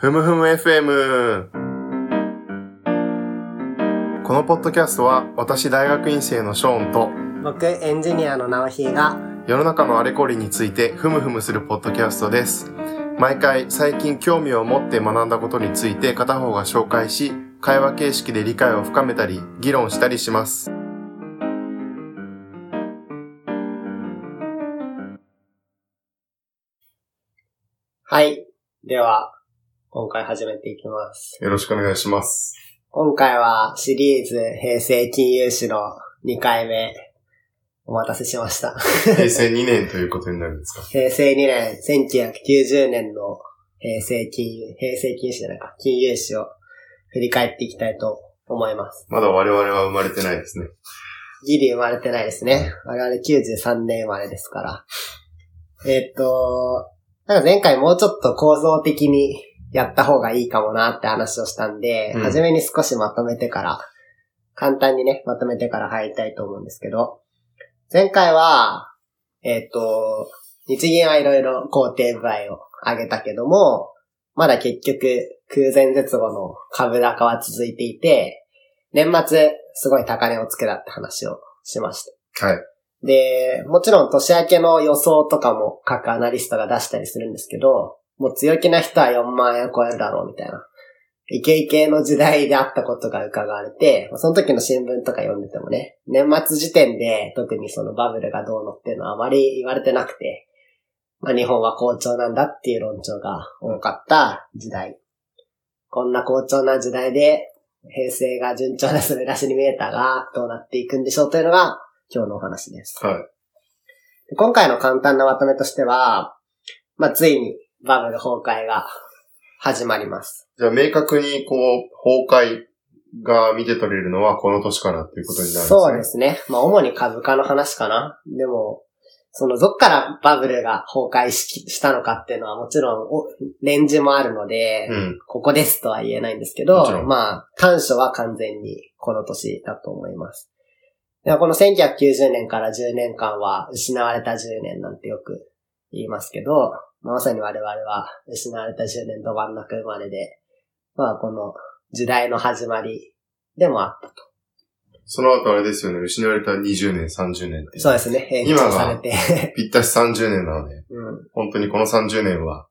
ふむふむ FM。このポッドキャストは私大学院生のショーンと僕、エンジニアの直ひが、世の中のあれこれについてふむふむするポッドキャストです。毎回最近興味を持って学んだことについて片方が紹介し、会話形式で理解を深めたり、議論したりします。はい。では、今回始めていきます。よろしくお願いします。今回はシリーズ平成金融史の2回目。お待たせしました。平成2年ということになるんですか？平成2年、1990年の平成金融、平成金融史じゃないか、金融史を振り返っていきたいと思います。まだ我々は生まれてないですね。ギリ生まれてないですね。我々93年生まれですから。えーっと、なんか前回もうちょっと構造的にやった方がいいかもなって話をしたんで、うん初めに少しまとめてから、簡単にね、まとめてから入りたいと思うんですけど、前回は、えーっと、日銀はいろいろ工程部合を上げたけども、まだ結局空前絶後の株高は続いていて、年末すごい高値をつけたって話をしました。はい。で、もちろん年明けの予想とかも各アナリストが出したりするんですけど、もう強気な人は4万円超えるだろうみたいな。イケイケの時代であったことが伺われて、その時の新聞とか読んでてもね、年末時点で特にそのバブルがどうのっていうのはあまり言われてなくて、まあ日本は好調なんだっていう論調が多かった時代。こんな好調な時代で、平成が順調な滑らしに見えたが、どうなっていくんでしょうというのが今日のお話です。はい。で今回の簡単なまとめとしては、まあ、ついにバブル崩壊が始まります。じゃあ明確にこう、崩壊が見て取れるのはこの年からっていうことになるんですね。そうですね。まあ、主に株価の話かな。でも、その、どっからバブルが崩壊ししたのかっていうのはもちろんお、レンジもあるので、うん。こここですとは言えないんですけど、まあ、短所は完全にこの年だと思います。でこの1990年から10年間は失われた10年なんてよく言いますけど、まさに我々は失われた10年ど真ん中生まれで、まあこの時代の始まりでもあったと。その後あれですよね、失われた20年、30年って。そうですね、延長されて。ぴったし30年なので、うん、本当にこの30年は、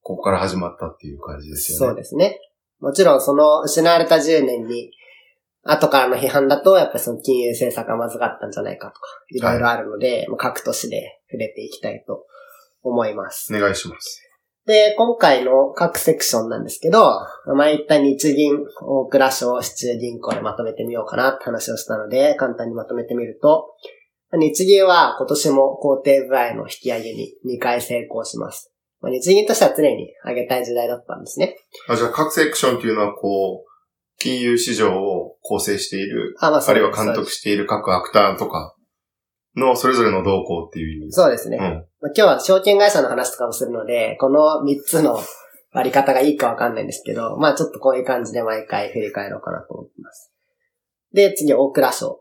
ここから始まったっていう感じですよね。そうですね。もちろんその失われた10年に、後からの批判だと、やっぱりその金融政策がまずかったんじゃないかとか、いろいろあるので、もう各都市で触れていきたいと思います。お願いします。で、今回の各セクションなんですけど、前言った日銀、大蔵省、市中銀行でまとめてみようかなって話をしたので、簡単にまとめてみると、日銀は今年も工程部合の引き上げに2回成功します。まあ、日銀としては常に上げたい時代だったんですね。あ、じゃあ各セクションっていうのはこう、金融市場を構成している、あ、まあ、あるいは監督している各アクターとかのそれぞれの動向っていう意味。そうですね。うん。まあ、今日は証券会社の話とかもするので、この3つの割り方がいいかわかんないんですけど、まあちょっとこういう感じで毎回振り返ろうかなと思ってます。で、次、大倉省。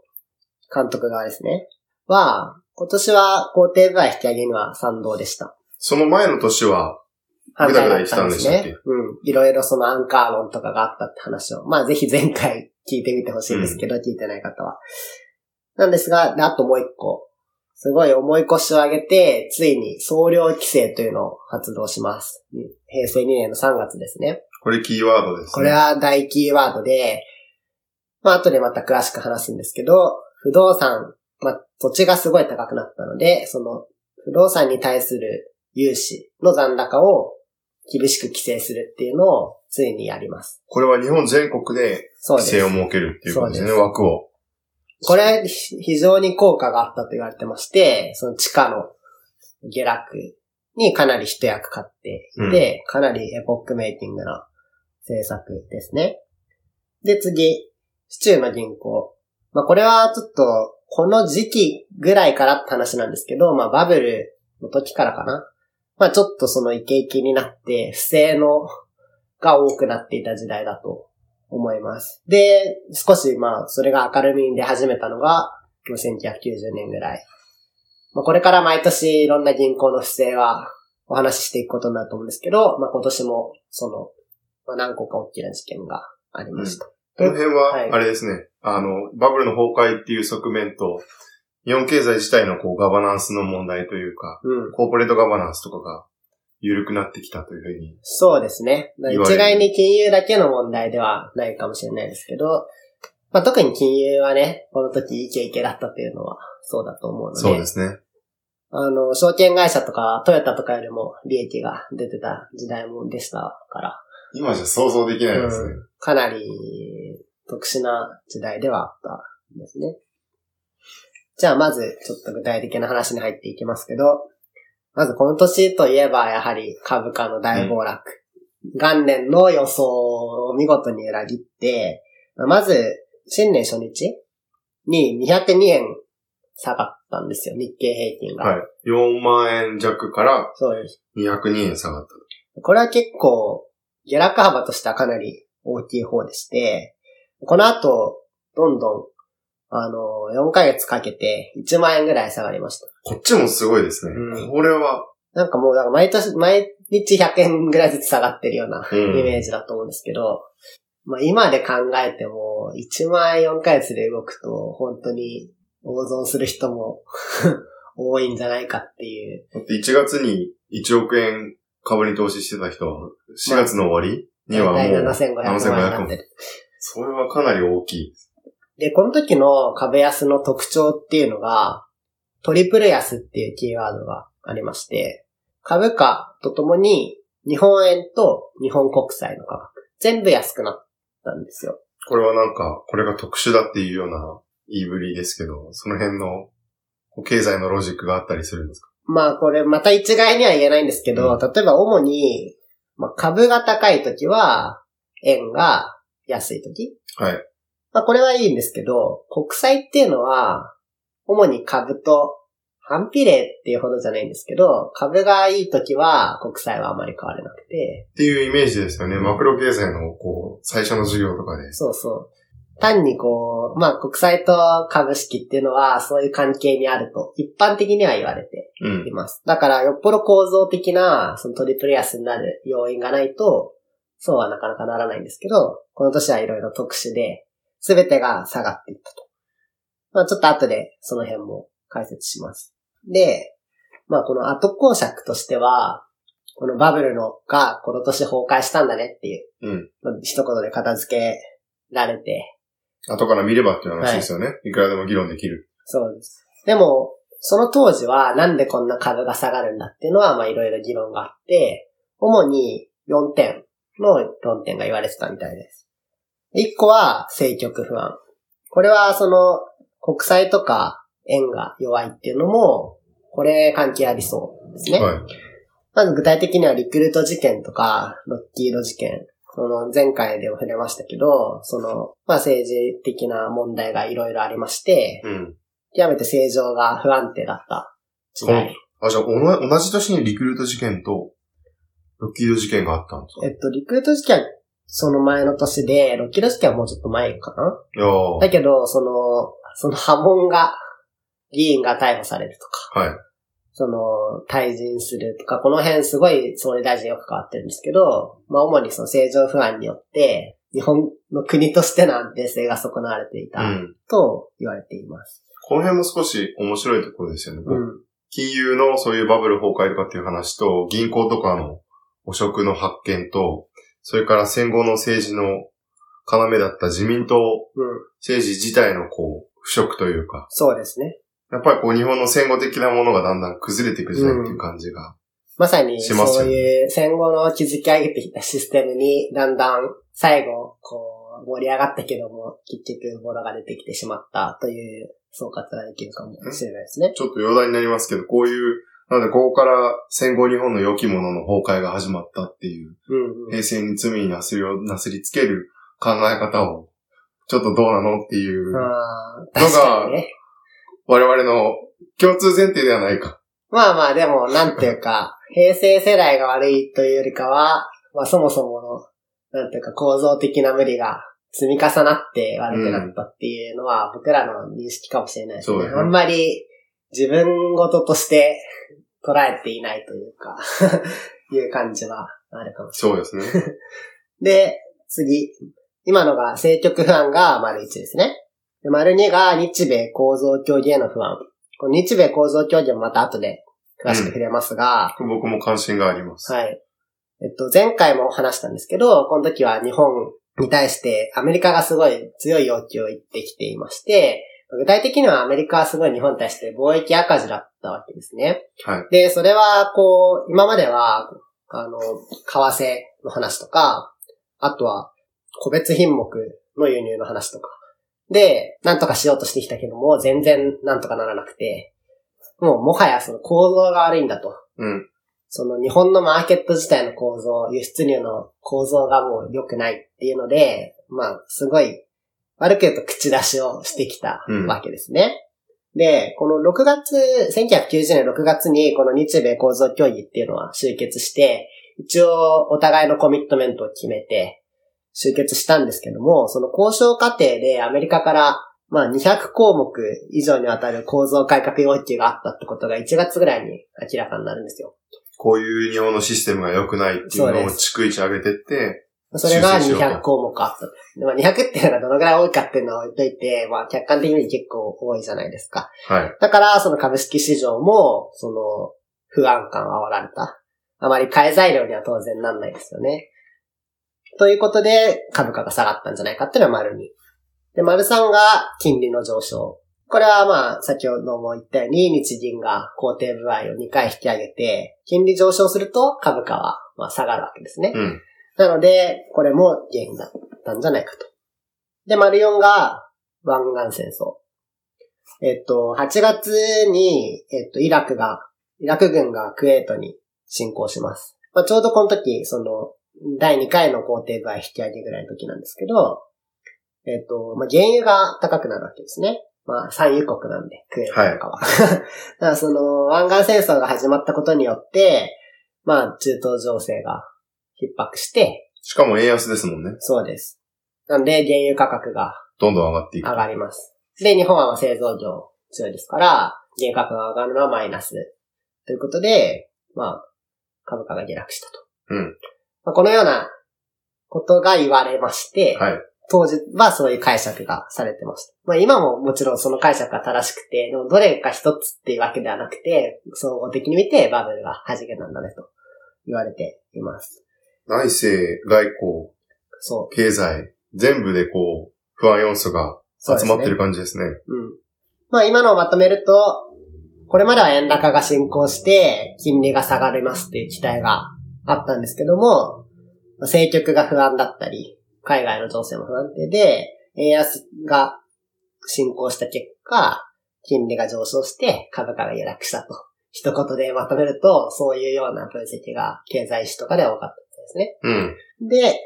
監督側ですね。は、今年は工程部合引き上げには賛同でした。その前の年は、ぐだぐだ言ってたんでしたっけ？ね。うん。いろいろそのアンカー論とかがあったって話を、まあぜひ前回聞いてみてほしいんですけど、聞いてない方は。なんですが、であともう一個。すごい重い腰を上げて、ついに総量規制というのを発動します。平成2年の3月ですね。これキーワードですね。これは大キーワードで、まあ後でまた詳しく話すんですけど、不動産、まあ土地がすごい高くなったので、その不動産に対する融資の残高を厳しく規制するっていうのをついにやります。これは日本全国で。規制を設けるっていうことですね、枠を。これひ非常に効果があったと言われてまして、その地価の下落にかなり一役買っていて、かなりエポックメイキングな政策ですね。で、次、市中の銀行。まあ、これはちょっと、この時期ぐらいからって話なんですけど、まあ、バブルの時からかな。まあ、ちょっとそのイケイケになって、不正のが多くなっていた時代だと思います。で、少しまあ、それが明るみに出始めたのが、1990年ぐらい。まあ、これから毎年いろんな銀行の不正はお話ししていくことになると思うんですけど、まあ今年も、その、まあ何個か大きな事件がありました。この辺はいは、あれですね、あの、バブルの崩壊っていう側面と、日本経済自体のこうガバナンスの問題というか、うん。コーポレートガバナンスとかが緩くなってきたというふうに。そうですね。一概に金融だけの問題ではないかもしれないですけど、まあ特に金融はね、この時イケイケだったというのはそうだと思うので、そうですね。あの、証券会社とかトヨタとかよりも利益が出てた時代もでしたから、今じゃ想像できないですね。うんかなり特殊な時代ではあったんですね。じゃあまずちょっと具体的な話に入っていきますけど、まずこの年といえばやはり株価の大暴落。元年の予想を見事に裏切って、まず新年初日に202円下がったんですよ、日経平均が。はい。4万円弱からそうです。202円下がった。これは結構、下落幅としてはかなり大きい方でして、この後、どんどん、あの、4ヶ月かけて1万円ぐらい下がりました。こっちもすごいですね。うんこれは、なんかもう、なんか毎年、毎日100円ぐらいずつ下がってるようなうイん。メージだと思うんですけど、まあ今で考えても、1万円4ヶ月で動くと、本当に大損する人も 多いんじゃないかっていう。だって1月に1億円株に投資してた人は、4月の終わりにはもう、大体7500万円になってる。それはかなり大きい。で、この時の株安の特徴っていうのが、トリプル安っていうキーワードがありまして、株価とともに日本円と日本国債の価格、全部安くなったんですよ。これはなんか、これが特殊だっていうような言いぶりですけど、その辺の経済のロジックがあったりするんですか？まあこれまた一概には言えないんですけど、うん例えば主に、まあ、株が高い時は円が安い時はい。まあこれはいいんですけど、国債っていうのは、主に株と反比例っていうほどじゃないんですけど、株がいい時は国債はあまり変われなくて、っていうイメージですよね。マクロ経済の、こう、最初の授業とかで。そうそう。単にこう、まあ国債と株式っていうのはそういう関係にあると一般的には言われてうんい。ます。だからよっぽど構造的なそのトリプル安になる要因がないと、そうはなかなかならないんですけど、この年はいろいろ特殊で、すべてが下がっていったと。まあちょっと後でその辺も解説します。で、まあこの後公爵としては、このバブルのがこの年崩壊したんだねっていう、うん。まあ一言で片付けられて、後から見ればっていう話ですよね。い、くらでも議論できる。そうです。でも、その当時はなんでこんな株が下がるんだっていうのは、まあいろいろ議論があって、主に4点の論点が言われてたみたいです。1個は政局不安。これはその国債とか円が弱いっていうのも、これ関係ありそうですね。はい。まず具体的にはリクルート事件とか、ロッキード事件、その前回でも触れましたけど、その、まあ政治的な問題がいろいろありまして、うん。極めて正常が不安定だった時代。あ、じゃあ、同じ年にリクルート事件と、ロッキード事件があったんですか？えっと、リクルート事件はその前の年で、ロッキード事件はもうちょっと前かな？だけど、その、その波紋が、議員が逮捕されるとか、はい。その、退陣するとか、この辺すごい総理大臣よく関わってるんですけど、まあ主にその政情不安によって、日本の国としての安定性が損なわれていうたん。と言われています。この辺も少し面白いところですよね。うん。金融のそういうバブル崩壊とかっていう話と、銀行とかの汚職の発見と、それから戦後の政治の要だった自民党うん。政治自体のこう、腐食というか、そうですね。やっぱりこう日本の戦後的なものがだんだん崩れていく時代っていう感じが。まさに、しますよねそういう戦後の築き上げてきたシステムに、だんだん最後、こう、盛り上がったけども、結局、ボロが出てきてしまったという総括ができるかもしれないですね。ちょっと余談になりますけど、こういう、なのでここから戦後日本の良きものの崩壊が始まったっていう、うんうん。平成に罪になすりをなすりつける考え方を、ちょっとどうなのっていう、あー確かにね。我々の共通前提ではないか。まあまあ、でも、なんていうか、平成世代が悪いというよりかは、まあそもそもの、なんていうか構造的な無理が積み重なって悪くなったっていうのは、僕らの認識かもしれないですね。そうですねあんまり自分事として捉えていないというか いう感じはあるかもしれない。そうですね。で、次。今のが政局不安が丸1ですね。で丸2が日米構造協議への不安。この日米構造協議もまた後で詳しく触れますが、僕も関心があります。はい。えっと、前回も話したんですけど、この時は日本に対してアメリカがすごい強い要求を言ってきていまして、具体的にはアメリカはすごい日本に対して貿易赤字だったわけですね。はい。で、それは、こう、今までは、あの、為替の話とか、あとは、個別品目の輸入の話とか。で、なんとかしようとしてきたけども、全然なんとかならなくて、もうもはやその構造が悪いんだと。うん。その日本のマーケット自体の構造、輸出入の構造がもう良くないっていうので、まあ、すごい、悪く言うと口出しをしてきたうんわけですね。で、この6月、1990年6月にこの日米構造協議っていうのは集結して、一応お互いのコミットメントを決めて集結したんですけども、その交渉過程でアメリカからまあ200項目以上にわたる構造改革要求があったってことが1月ぐらいに明らかになるんですよ。こういう日本のシステムが良くないっていうのを逐一上げてって、それが修正しようと200項目あったまあ、200っていうのがどのぐらい多いかっていうのは置いといて、まあ客観的に結構多いじゃないですか。はい。だから、その株式市場も、その、不安感が煽られた。あまり買い材料には当然なんないですよね。ということで、株価が下がったんじゃないかっていうのは丸2。で、丸3が金利の上昇。これはまあ、先ほども言ったように、日銀が工程部合を2回引き上げて、金利上昇すると株価はまあ下がるわけですね。うん。なので、これも原因だったんじゃないかと。で、丸4が湾岸戦争。えっと、8月に、えっと、イラクが、イラク軍がクウェートに侵攻します。まあ、ちょうどこの時、その、第2回の工程部合引き上げぐらいの時なんですけど、えっと、まあ、原油が高くなるわけですね。まあ、産油国なんで、クウェートとかは。だからその、湾岸戦争が始まったことによって、まあ、中東情勢が逼迫して、しかも円安ですもんね。そうです。なんで、原油価格がどんどん上がっていく。上がります。で、日本は製造業強いですから、原油価格が上がるのはマイナス。ということで、まあ、株価が下落したと。うん。まあ、このようなことが言われまして、はい。当時はそういう解釈がされてました。まあ今ももちろんその解釈が正しくて、でもどれか一つっていうわけではなくて、総合的に見てバブルが弾けたんだねと言われています。内政、外交、そう。経済、全部でこう、不安要素が集まってる感じですね。うん。まあ今のをまとめると、これまでは円高が進行して、金利が下がりますっていう期待があったんですけども、まあ政局が不安だったり、海外の情勢も不安定で、円安が進行した結果、金利が上昇して株価が下落したと。一言でまとめると、そういうような分析が経済誌とかで多かったんですね。うん。で、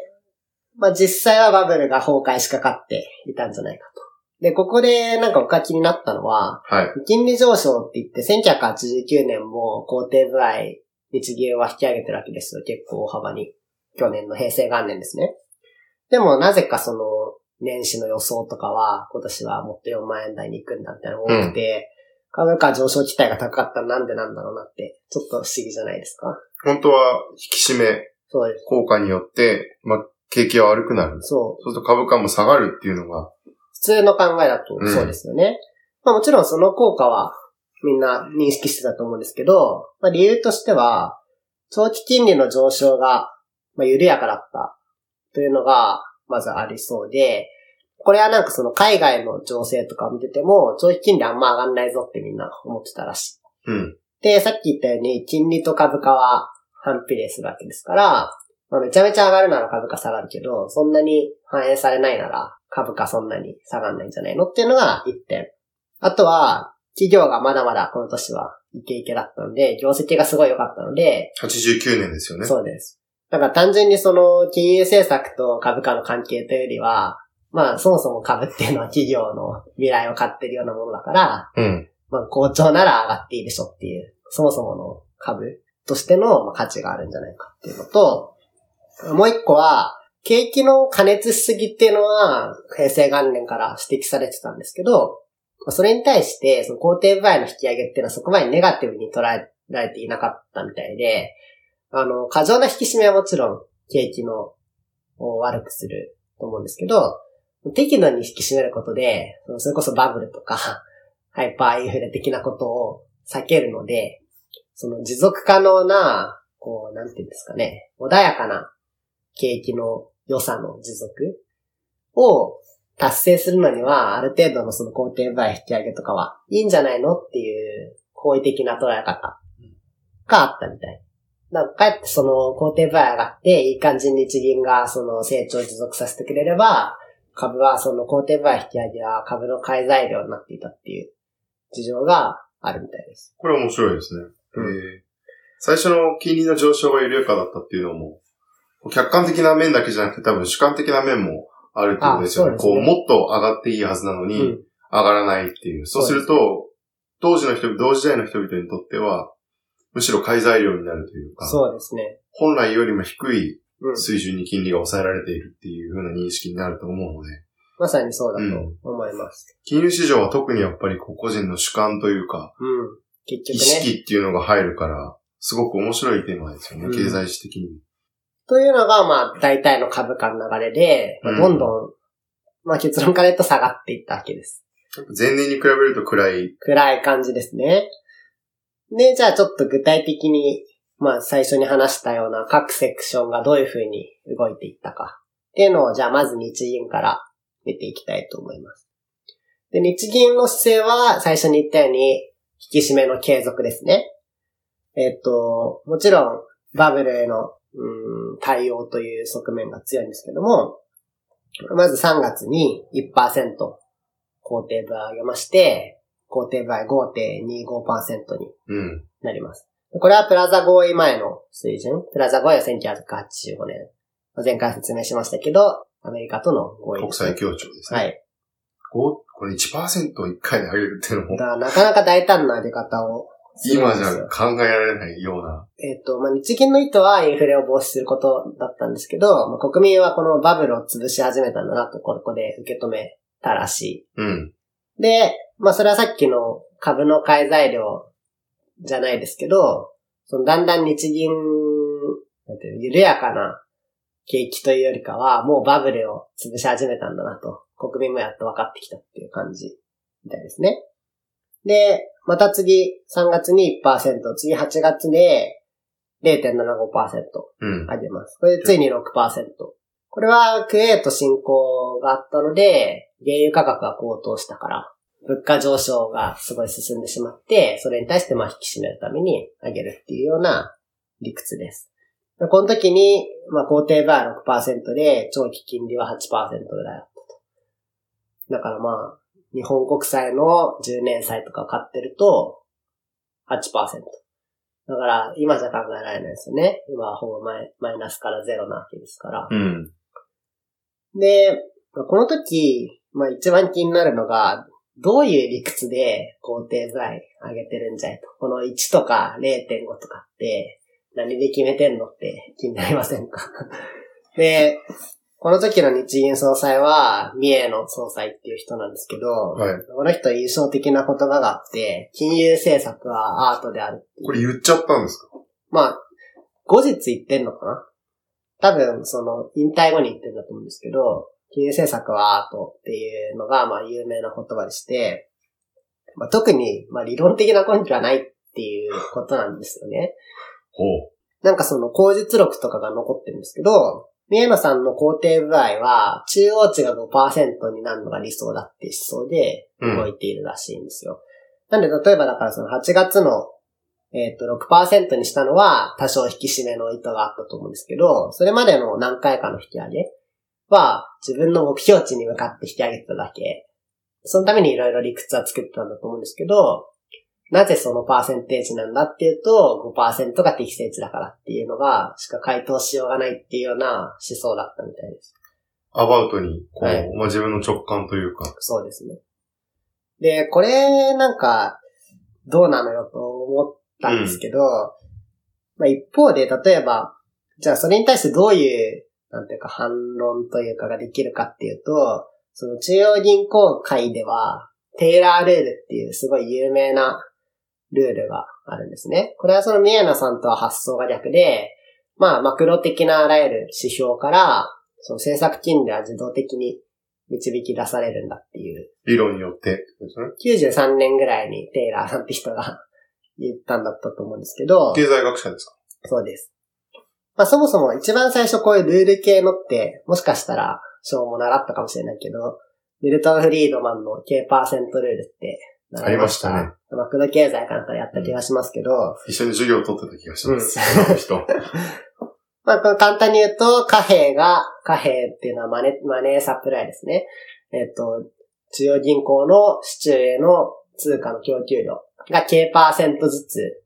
まあ実際はバブルが崩壊しかかっていたんじゃないかと。で、ここでなんか僕が気になったのは、はい。金利上昇って言って1989年も工程部合日銀は引き上げてるわけですよ。結構大幅に。去年の平成元年ですね。でもなぜかその年始の予想とかは今年はもっと4万円台に行くんだみたいなのが多くて、株価上昇期待が高かったらなんでなんだろうなって、ちょっと不思議じゃないですか本当は引き締めそうです。効果によって、まあ、景気は悪くなる。そう。そうすると株価も下がるっていうのが、普通の考えだとうんそうですよね。まあもちろんその効果はみんな認識してたと思うんですけど、まあ理由としては、長期金利の上昇が、まあ、緩やかだったというのが、まずありそうで、これはなんかその海外の情勢とかを見てても、長期金利あんま上がんないぞってみんな思ってたらしい。うん。で、さっき言ったように、金利と株価は反比例するわけですから、まあ、めちゃめちゃ上がるなら株価下がるけど、そんなに反映されないなら株価そんなに下がんないんじゃないのっていうのが一点。あとは、企業がまだまだこの年はイケイケだったので、業績がすごい良かったので、89年ですよね。そうです。だから単純にその金融政策と株価の関係というよりは、まあそもそも株っていうのは企業の未来を買ってるようなものだから、うん。まあ好調なら上がっていいでしょっていう、そもそもの株としての価値があるんじゃないかっていうのと、もう一個は、景気の加熱しすぎっていうのは、平成元年から指摘されてたんですけど、それに対して、その工程部合の引き上げっていうのはそこまでネガティブに捉えられていなかったみたいで、あの、過剰な引き締めはもちろん景気のを悪くすると思うんですけど、適度に引き締めることで、それこそバブルとか、ハイパーインフレ的なことを避けるので、その持続可能な、こう、なんていうんですかね、穏やかな景気の良さの持続を達成するのには、ある程度のその工程倍引き上げとかはいいんじゃないのっていう好意的な捉え方があったみたい。なんか、かえってその工程倍上がって、いい感じに日銀がその成長を持続させてくれれば、株はその工程倍引き上げは株の買い材料になっていたっていう事情があるみたいです。これ面白いですね。うん、最初の金利の上昇が緩やかだったっていうのも、客観的な面だけじゃなくて多分主観的な面もあるってことですよね。ねこう、もっと上がっていいはずなのに、上がらないっていう。そうすると、当時の人々、同時代の人々にとっては、むしろ買い材料になるというか、そうですね。本来よりも低い水準に金利が抑えられているっていうふうな認識になると思うので。まさにそうだと思います。うん、金融市場は特にやっぱり個人の主観というか、うん、結局、ね、意識っていうのが入るから、すごく面白いテーマですよね、うん、経済史的に。というのが、まあ、大体の株価の流れで、まあ、どんどん、まあ結論から言うと下がっていったわけです。前年に比べると暗い。暗い感じですね。で、じゃあちょっと具体的に、まあ最初に話したような各セクションがどういう風に動いていったかっていうのを、じゃあまず日銀から見ていきたいと思います。で、日銀の姿勢は最初に言ったように引き締めの継続ですね。えっと、もちろんバブルへのうん対応という側面が強いんですけども、まず3月に1%工程部上げまして、工程倍5.25%になります。うん、これはプラザ合意前の水準。プラザ合意は1985年。前回説明しましたけど、アメリカとの合意、国際協調ですね。はい。これ1%を1回で上げるっていうのも。だなかなか大胆な上げ方を今じゃ考えられないような。えっ、と、まあ、日銀の意図はインフレを防止することだったんですけど、まあ、国民はこのバブルを潰し始めたんだなと、ここで受け止めたらしい。うん。で、まあ、それはさっきの株の買い材料じゃないですけど、そのだんだん日銀、なんていう緩やかな景気というよりかは、もうバブルを潰し始めたんだなと、国民もやっと分かってきたっていう感じみたいですね。で、また次、3月に1%、次8月で0.75%上げます。これでついに6%。これはクエート進行があったので、原油価格が高騰したから、物価上昇がすごい進んでしまって、それに対してまあ引き締めるために上げるっていうような理屈です。この時に、まあ、工程バー6%で、長期金利は8%ぐらいあっ。だからまあ、日本国債の10年債とか買ってると8%。だから、今じゃ考えられないですよね。今はほぼマイマイナスからゼロなわけですから。うん。で、この時、まあ一番気になるのが、どういう理屈で工程材上げてるんじゃいと。この1とか0.5とかって何で決めてんのって気になりませんか？で、この時の日銀総裁は、三重の総裁っていう人なんですけど、はい、この人印象的な言葉があって、金融政策はアートであるこれ言っちゃったんですか？まあ、後日言ってんのかな？多分、その、引退後に言ってるんだと思うんですけど、金融政策はアートっていうのが、まあ、有名な言葉でして、まあ、特に、まあ、理論的な根拠はないっていうことなんですよね。ほう。なんかその、口実録とかが残ってるんですけど、三重野さんの工程具合は、中央値が5%になるのが理想だって思想で動いているらしいんですよ。うん、なんで、例えばだからその8月の、えっ、ー、と、6%にしたのは多少引き締めの意図があったと思うんですけど、それまでの何回かの引き上げは自分の目標値に向かって引き上げただけ。そのためにいろいろ理屈は作ったんだと思うんですけど、なぜそのパーセンテージなんだっていうと、5%が適正値だからっていうのが、しか回答しようがないっていうような思想だったみたいです。アバウトに、こう、はい、まあ、自分の直感というか。そうですね。で、これ、なんか、どうなのよと思ったんですけど、うん、まあ、一方で、例えば、じゃあそれに対してどういう、なんていうか反論というかができるかっていうと、その中央銀行会では、テイラールールっていうすごい有名なルールがあるんですね。これはその宮野さんとは発想が逆で、まあ、マクロ的なあらゆる指標から、その政策金利は自動的に導き出されるんだっていう、理論によってってことですね。93年ぐらいにテイラーさんって人が言ったんだったと思うんですけど、経済学者ですか？そうです。まあそもそも一番最初こういうルール系のって、もしかしたら、章も習ったかもしれないけど、ミルトン・フリードマンの K% ルールってありましたね。マクロ経済かなんかでやった気がしますけど、一緒に授業を取ってた気がします。うんあの人。まあ簡単に言うと、貨幣が、貨幣っていうのはマネ、マネーサプライですね。えっ、と、中央銀行の市中への通貨の供給量が K% ずつ、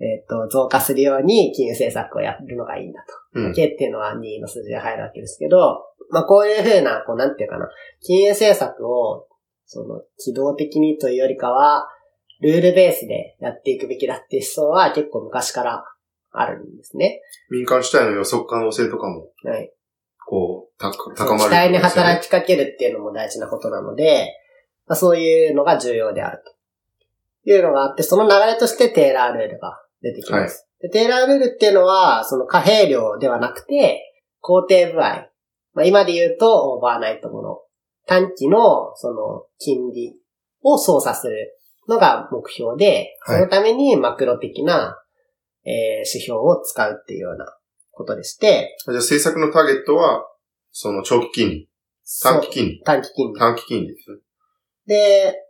えっ、と、増加するように金融政策をやるのがいいんだと。うん。K っていうのは2の数字が入るわけですけど、まあこういうふうな、こうなんていうかな、金融政策を、その、機動的にというよりかは、ルールベースでやっていくべきだっていう思想は結構昔からあるんですね。民間主体の予測可能性とかも、はい。こう、たそ高まる、の期待に働きかけるっていうのも大事なことなので、まあ、そういうのが重要であると。いうのがあって、その流れとしてテーラールールが出てきます。でテーラールールっていうのは、その貨幣量ではなくて、工程部合。まあ、今で言うとオーバーナイトもの。短期の、その、金利を操作するのが目標で、はいそのためにマクロ的な、えー指標を使うっていうようなことでして、じゃあ政策のターゲットは、その長期金利、短期金利、短期金利。短期金利ですね。で、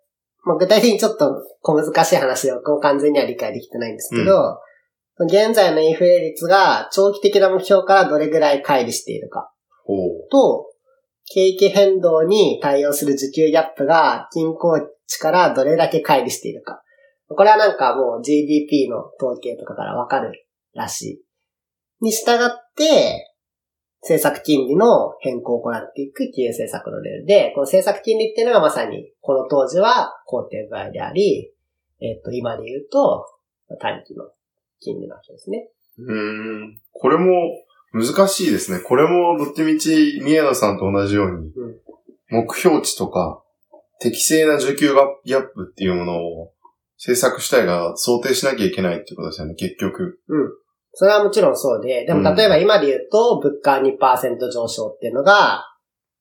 まあ、具体的にちょっと小難しい話で僕も完全には理解できてないんですけど、現在のインフレ率が長期的な目標からどれぐらい乖離しているか。と、景気変動に対応する需給ギャップが均衡値からどれだけ乖離しているか。これはなんかもう GDP の統計とかからわかるらしい。に従って、政策金利の変更を行っていく金融政策のレールで、この政策金利っていうのがまさに、この当時は工程部合であり、えっ、と、今で言うと、短期の金利なわけですね。うん。これも難しいですね。これもどっちみち宮野さんと同じように、うん目標値とか適正な需給ギャップっていうものを政策主体が想定しなきゃいけないっていうことですよね、結局。うん。それはもちろんそうで、でも例えば今で言うと、物価2%上昇っていうのが、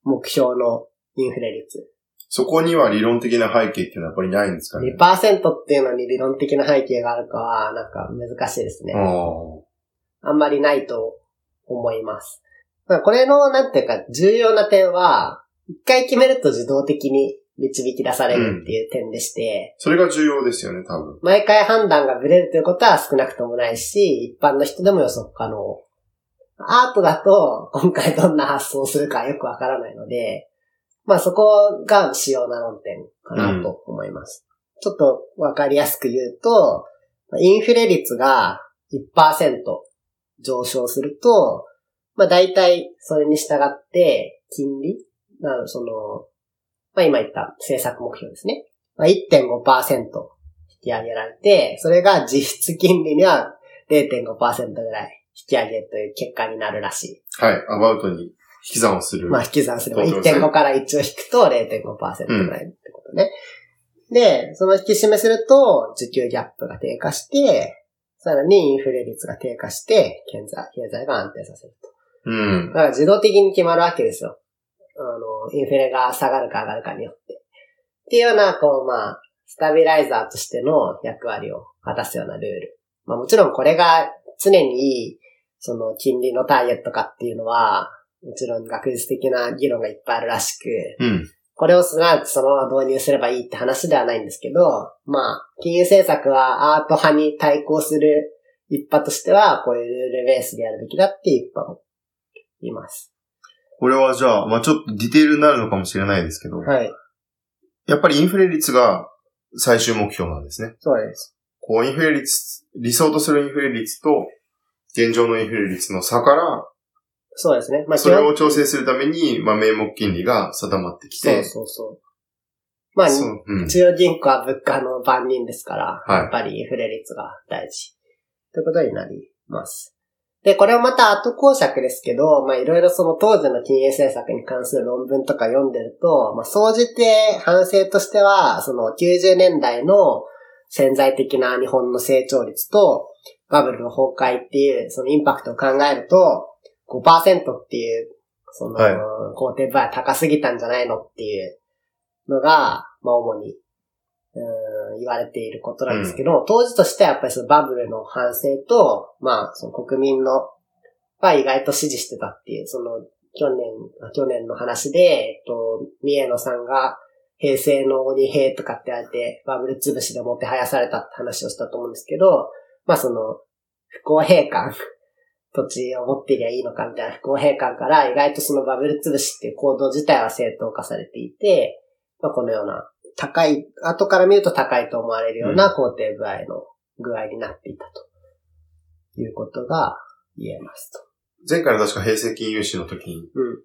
目標のインフレ率。そこには理論的な背景っていうのはやっぱりないんですかね。2%っていうのに理論的な背景があるかは、なんか難しいですね。ああんまりないと思います。まあこれの、なんていうか、重要な点は、一回決めると自動的に導き出されるっていう点でして、それが重要ですよね、多分。毎回判断がブレるということは少なくともないし、一般の人でも予測可能。アートだと、今回どんな発想をするかよくわからないので、まあそこが主要な論点かなと思います。ちょっとわかりやすく言うと、インフレ率が1%上昇すると、まあ大体それに従って、金利なのその、まあ今言った政策目標ですね。まあ、1.5%引き上げられて、それが実質金利には0.5%ぐらい引き上げという結果になるらしはい、アバウトに引き算をする。い。まあ引き算すればそうですね1.5から1を引くと0.5%ぐらいってことね。で、その引き締めすると、需給ギャップが低下して、さらにインフレ率が低下して、経済経済が安定させると。うんだ。から自動的に決まるわけですよ。あの、インフレが下がるか上がるかによって。っていうような、こう、まあ、スタビライザーとしての役割を果たすようなルール。まあもちろんこれが常にいい、その金利のターゲットかっていうのは、もちろん学術的な議論がいっぱいあるらしく、うん。これをすなわちそのまま導入すればいいって話ではないんですけど、まあ、金融政策はアート派に対抗する一派としては、こういうルールベースでやるべきだっていう一派もいます。これはじゃあ、まあちょっとディテールになるのかもしれないですけど、はい。やっぱりインフレ率が最終目標なんですね。そうです。こう、インフレ率、理想とするインフレ率と、現状のインフレ率の差から、そうですね。まあ、それを調整するために、まあ、名目金利が定まってきそうて、そうそう。まあ、そううん中央銀行は物価の番人ですから、はいやっぱりインフレ率が大事。ということになります。で、これはまた後公爵ですけど、まあいろいろその当時の金融政策に関する論文とか読んでると、まあ総じて反省としては、その90年代の潜在的な日本の成長率と、バブルの崩壊っていう、そのインパクトを考えると、5%っていう、その、はい。肯定倍高すぎたんじゃないのっていうのが、まあ主に、うん言われていることなんですけど、当時としてはやっぱりそのバブルの反省と、まあその国民の、は意外と支持してたっていう、その去年、あ去年の話で、えっと、三重野さんが平成の鬼兵とかって言われて、バブル潰しでもてはやされたって話をしたと思うんですけど、まあその、不公平感、土地を持っていりゃいいのかみたいな不公平感から意外とそのバブル潰しっていう行動自体は正当化されていて、まあこのような高い、後から見ると高いと思われるような肯定具合の具合になっていたということが言えますと。前回の確か平成金融史の時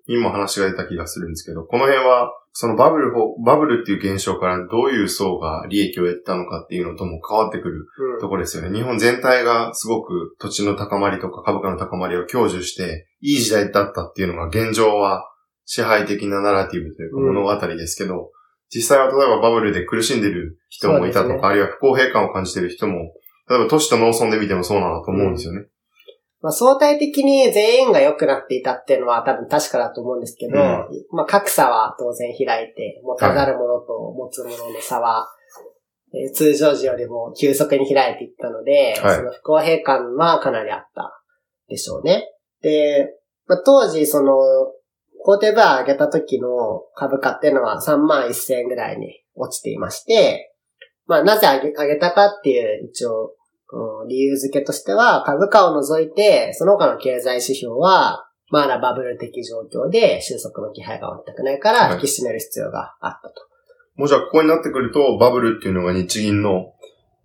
に、も話が出た気がするんですけど、この辺は、そのバブルを、バブルっていう現象からどういう層が利益を得たのかっていうのとも変わってくるうん。ところですよね。日本全体がすごく土地の高まりとか株価の高まりを享受して、いい時代だったっていうのが現状は支配的なナラティブというかうん物語ですけど、実際は例えばバブルで苦しんでる人もいたとか、ねあるいは不公平感を感じてる人も、例えば都市と農村で見てもそうなんだと思うんですよね。まあ相対的に全員が良くなっていたっていうのは多分確かだと思うんですけど、うん。まあ格差は当然開いて、持たざるものと持つものの差は、えー通常時よりも急速に開いていったので、はい。その不公平感はかなりあったでしょうね。で、まあ、当時その、コーテバー上げた時の株価っていうのは3万1000円ぐらいに落ちていまして、まあなぜ上げ上げたかっていう一応うん理由付けとしては、株価を除いて、その他の経済指標は、まだバブル的状況で収束の気配が全くないかはいら、引き締める必要があったと。もうじゃあここになってくると、バブルっていうのが日銀の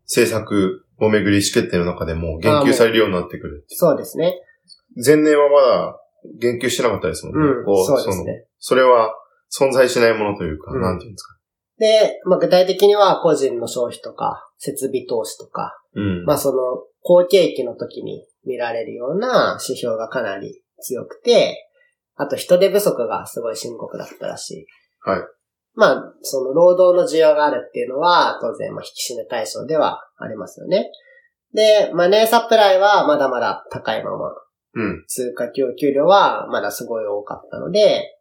政策をめぐり意思決定の中でも言及されるようになってくる。そうですね。前年はまだ言及してなかったですもんね。うんそうですのね。それは存在しないものというか、うんなんていうんですか。で、まあ、具体的には個人の消費とか、設備投資とか、うん。まあ、その、好景気の時に見られるような指標がかなり強くて、あと人手不足がすごい深刻だったらしい。はい。まあ、その労働の需要があるっていうのは、当然、まあ、引き締め対象ではありますよね。で、マネーサプライはまだまだ高いまま、うん。通貨供給量はまだすごい多かったので、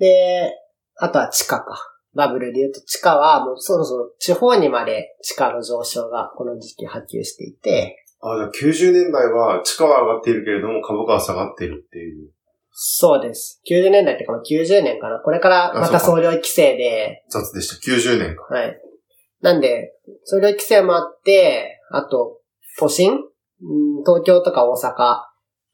で、あとは地価か。バブルで言うと地価はもうそろそろ地方にまで地価の上昇がこの時期波及していて、あ、じゃあ90年代は地価は上がっているけれども株価は下がっているっていうそうです。90年代ってかまあ90年かな。これからまた総量規制で、雑でした。90年か。はい。なんで、総量規制もあって、あと、都心？うん東京とか大阪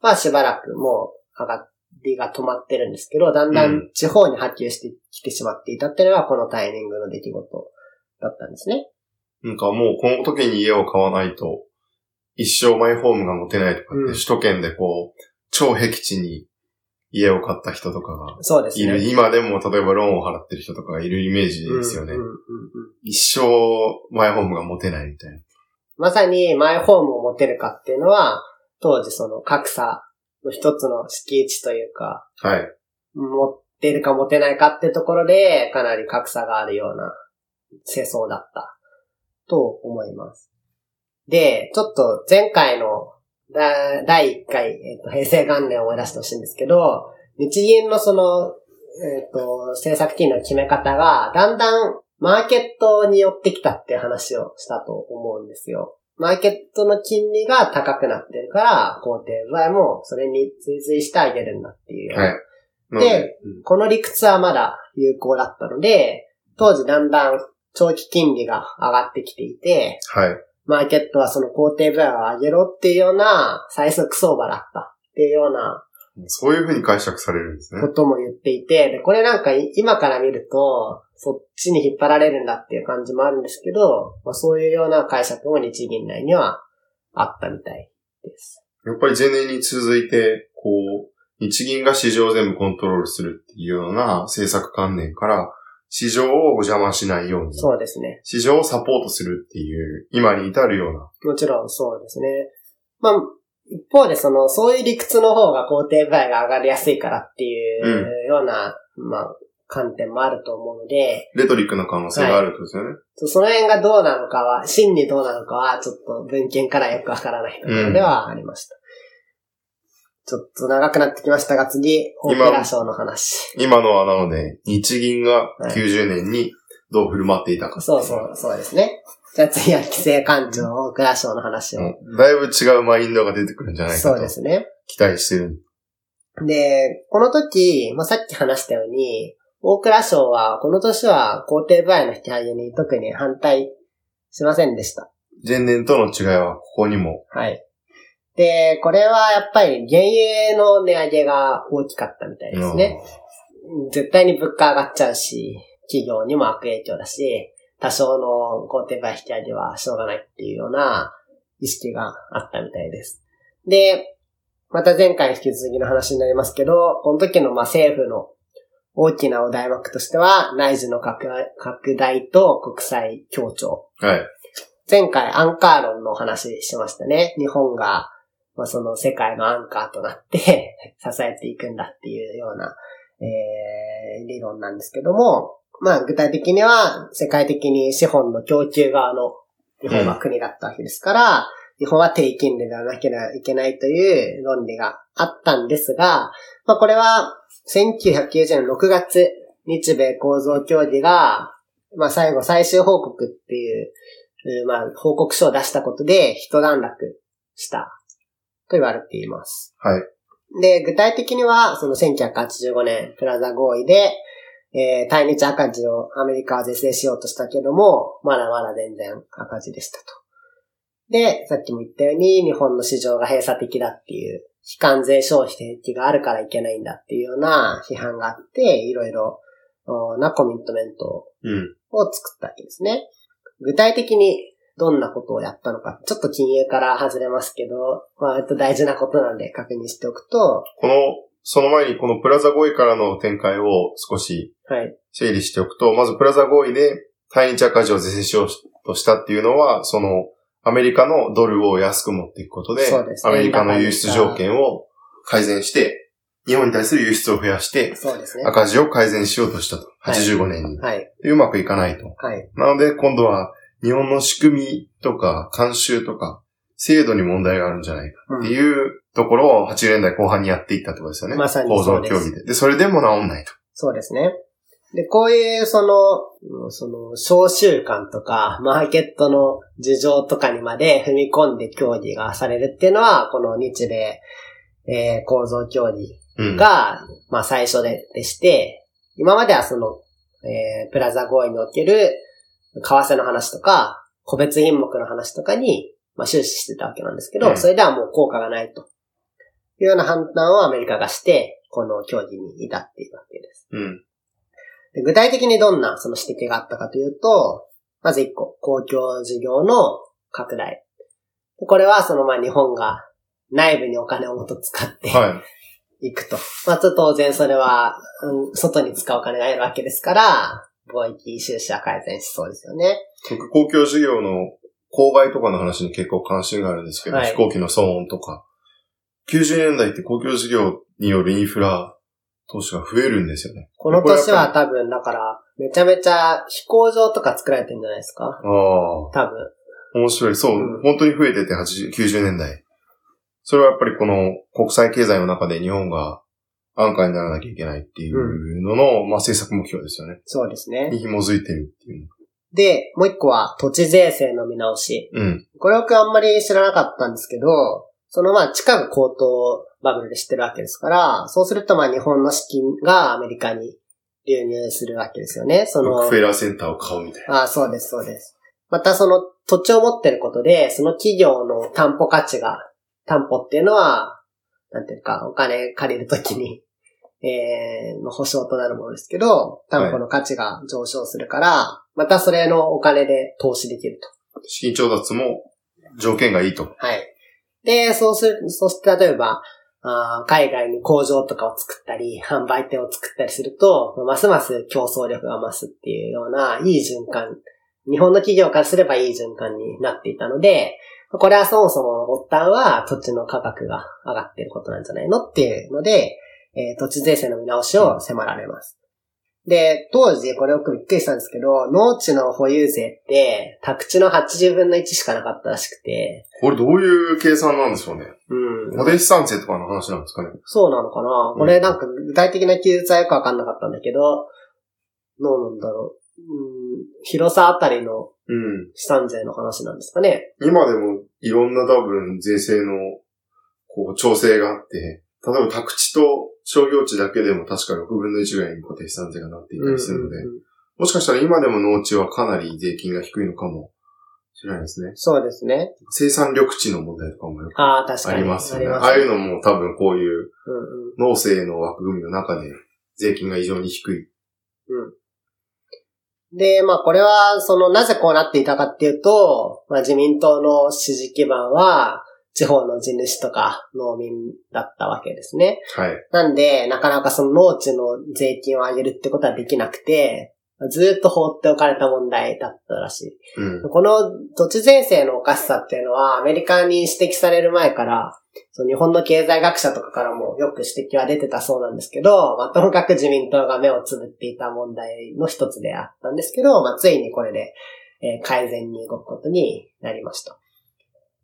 はしばらくもう上がりが止まってるんですけど、だんだん地方に波及してきてしまっていたっていうのがこのタイミングの出来事だったんですね。なんかもうこの時に家を買わないと一生マイホームが持てないとかって、うん首都圏でこう、超僻地に家を買った人とかがそうですね。いる。今でも例えばローンを払ってる人とかがいるイメージですよね。うんうんうんうん一生マイホームが持てないみたいな。まさにマイホームを持てるかっていうのは、当時その格差の一つの敷地というか、はい。持ってるか持てないかってところで、かなり格差があるような世相だったと思います。で、ちょっと前回のだ第1回、えっと平成元年を思い出してほしいんですけど、日銀のその、えっと政策金利の決め方が、だんだんマーケットに寄ってきたっていう話をしたと思うんですよ。マーケットの金利が高くなってるから、肯定具合もそれに追随してあげるんだっていうはい。で、うんこの理屈はまだ有効だったので、当時だんだん長期金利が上がってきていて、はい。マーケットはその肯定具合を上げろっていうような最速相場だったっていうようなそういうふうに解釈されるんですねこ。とも言っていて、でこれなんかい今から見ると、そっちに引っ張られるんだっていう感じもあるんですけど、まあ、そういうような解釈も日銀内にはあったみたいです。やっぱり前年に続いて、こう、日銀が市場を全部コントロールするっていうような政策観念から、市場をお邪魔しないように、そうですね。市場をサポートするっていう、今に至るような。もちろんそうですね。まあ、一方でその、そういう理屈の方が肯定具合が上がりやすいからっていうような、まあ、観点もあると思うので、レトリックの可能性があるってことですよね。その辺がどうなのかは、真にどうなのかは、ちょっと文献からよくわからないところではありました。ちょっと長くなってきましたが、次、オペラ賞の話。今のはなので、日銀が90年にどう振る舞っていたか。そうそう、そうですね。じゃあ次は規制官庁、大倉省の話を、うんだいぶ違うマインドが出てくるんじゃないかそうとですね。期待してる。で、この時、まあ、さっき話したように、大蔵省は、この年は皇帝部合の引き上げに特に反対しませんでした。前年との違いはここにも。はい。で、これはやっぱり原油の値上げが大きかったみたいですね。絶対に物価上がっちゃうし、企業にも悪影響だし、多少の皇帝部合引き上げはしょうがないっていうような意識があったみたいです。で、また前回引き続きの話になりますけど、この時のまあ政府の大きなお題目としては、内需の拡大拡大と国際協調。はい。前回アンカー論の話しましたね。日本が、まあ、その世界のアンカーとなって 支えていくんだっていうような、えー、理論なんですけども、まあ具体的には世界的に資本の供給側の日本は国だったわけですから、日本は低金利ではなければいけないという論理があったんですが、まあこれは1990年6月、日米構造協議が、まあ最後最終報告っていう、うまあ報告書を出したことで一段落したと言われています。はい。で、具体的には、その1985年プラザ合意で、えー対日赤字をアメリカは是正しようとしたけども、まだまだ全然赤字でしたと。で、さっきも言ったように、日本の市場が閉鎖的だっていう、非関税消費的があるからいけないんだっていうような批判があって、いろいろおなコミットメントうん。を作ったわけですね。具体的にどんなことをやったのか、ちょっと金融から外れますけど、まあ、大事なことなんで確認しておくと、この、その前にこのプラザ合意からの展開を少しはい。整理しておくと、まずプラザ合意で対日赤字を是正しようとしたっていうのは、そのアメリカのドルを安く持っていくことで、そうですねアメリカの輸出条件を改善して、日本に対する輸出を増やして、そうですね。赤字を改善しようとしたと。はい85年に。はい。でうまくいかないと。はい。なので、今度は日本の仕組みとか、慣習とか、制度に問題があるんじゃないかっていうところを80年代後半にやっていったってことですよね。まさに構そうで協議で。で、それでも治んないと。そうですね。で、こういう、その、うんその、小習慣とか、マーケットの事情とかにまで踏み込んで協議がされるっていうのは、この日米、えー構造協議うん。が、まあ最初ででして、今まではその、えープラザ合意における為替の話とか、個別品目の話とかに、まあ終始してたわけなんですけど、うんそれではもう効果がないと。いうような判断をアメリカがして、この協議に至っているわけです。うん。で具体的にどんなその指摘があったかというと、まず一個、公共事業の拡大。でこれはそのまあ日本が内部にお金をもっと使って、はい。いくと。まあ、当然それは、うん、外に使うお金がいるわけですから、貿易収支は改善しそうですよね。僕、公共事業の購買とかの話に結構関心があるんですけど、はい飛行機の騒音とか。90年代って公共事業によるインフラ投資が増えるんですよね。この年は多分、だから、めちゃめちゃ飛行場とか作られてるんじゃないですか？りああ。多分。面白い。そう、うん本当に増えてて、80、90年代。それはやっぱりこの国際経済の中で日本が安価にならなきゃいけないっていうのの、まあ政策目標ですよね。そうですねに。紐づいてるっていうで、もう一個は土地税制の見直し。の。うん。これ僕あんまり知らなかったんですけど、そのまあ地価が高騰バブルで知ってるわけですから、そうするとまあ日本の資金がアメリカに流入するわけですよね。そのロックフェラーセンターを買うみたいな。ああ、そうです、そうです。またその土地を持ってることで、その企業の担保価値が、担保っていうのは、なんていうか、お金借りるときに、えー、の保証となるものですけど、担保の価値が上昇するから、またそれのお金で投資できると。資金調達も条件がいいと。はい。で、そうする、そして例えば、あ海外に工場とかを作ったり、販売店を作ったりすると、ますます競争力が増すっていうような、いい循環。日本の企業からすればいい循環になっていたので、これはそもそもの発端は土地の価格が上がっていることなんじゃないのっていうので、えー土地税制の見直しを迫られます。で、当時これよくびっくりしたんですけど、農地の保有税って、宅地の80分の1しかなかったらしくて、これどういう計算なんでしょうね？うん。固定資産税とかの話なんですかね？そうなのかな、うんこれなんか具体的な記述はよくわかんなかったんだけど、どうなんだろう？うん、広さあたりのうん。資産税の話なんですかね？今でもいろんな多分税制のこう調整があって、例えば宅地と商業地だけでも確か6分の1ぐらいに固定資産税がなっていたりするので、うんうんうんもしかしたら今でも農地はかなり税金が低いのかもしれないですね。そうですね。生産緑地の問題とかもよくああ、確かに。ありますよね。ありああいうのも多分こういううんうん。農政の枠組みの中で税金が異常に低い。で、まあこれは、その、なぜこうなっていたかっていうと、まあ自民党の支持基盤は、地方の地主とか農民だったわけですね。はい。なんで、なかなかその農地の税金を上げるってことはできなくて、ずっと放っておかれた問題だったらしい。うん。この土地税制のおかしさっていうのは、アメリカに指摘される前から、その日本の経済学者とかからもよく指摘は出てたそうなんですけど、まあ、ともかく自民党が目をつぶっていた問題の一つであったんですけど、まあ、ついにこれで、えー改善に動くことになりました。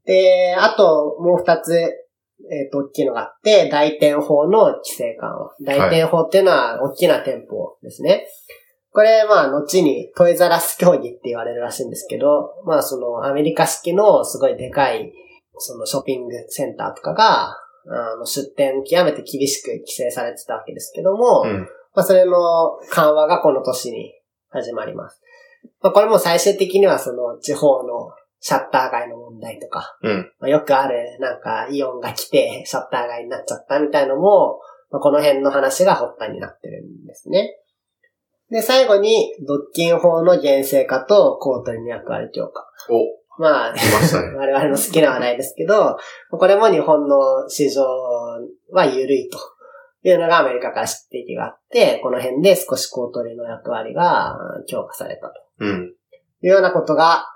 で、あともう二つ、えっ、と、大きいのがあって、大店法の規制緩和。大店法っていうのは大きな店舗ですね。これ、まあ、後にトイザラス協議って言われるらしいんですけど、まあ、そのアメリカ式のすごいでかい、そのショッピングセンターとかが、あの、出店極めて厳しく規制されてたわけですけども、うん。まあ、それの緩和がこの年に始まります。まあ、これも最終的にはその地方のシャッター街の問題とか、うん。まあ、よくある、なんか、イオンが来て、シャッター街になっちゃったみたいのも、まあ、この辺の話が発端になってるんですね。で、最後に、独禁法の厳正化と公取の役割強化。お、まあ、来まね。我々の好きな話題ですけど、これも日本の市場は緩いというのがアメリカから指摘があって、この辺で少し公取りの役割が強化されたとうん。いうようなことが、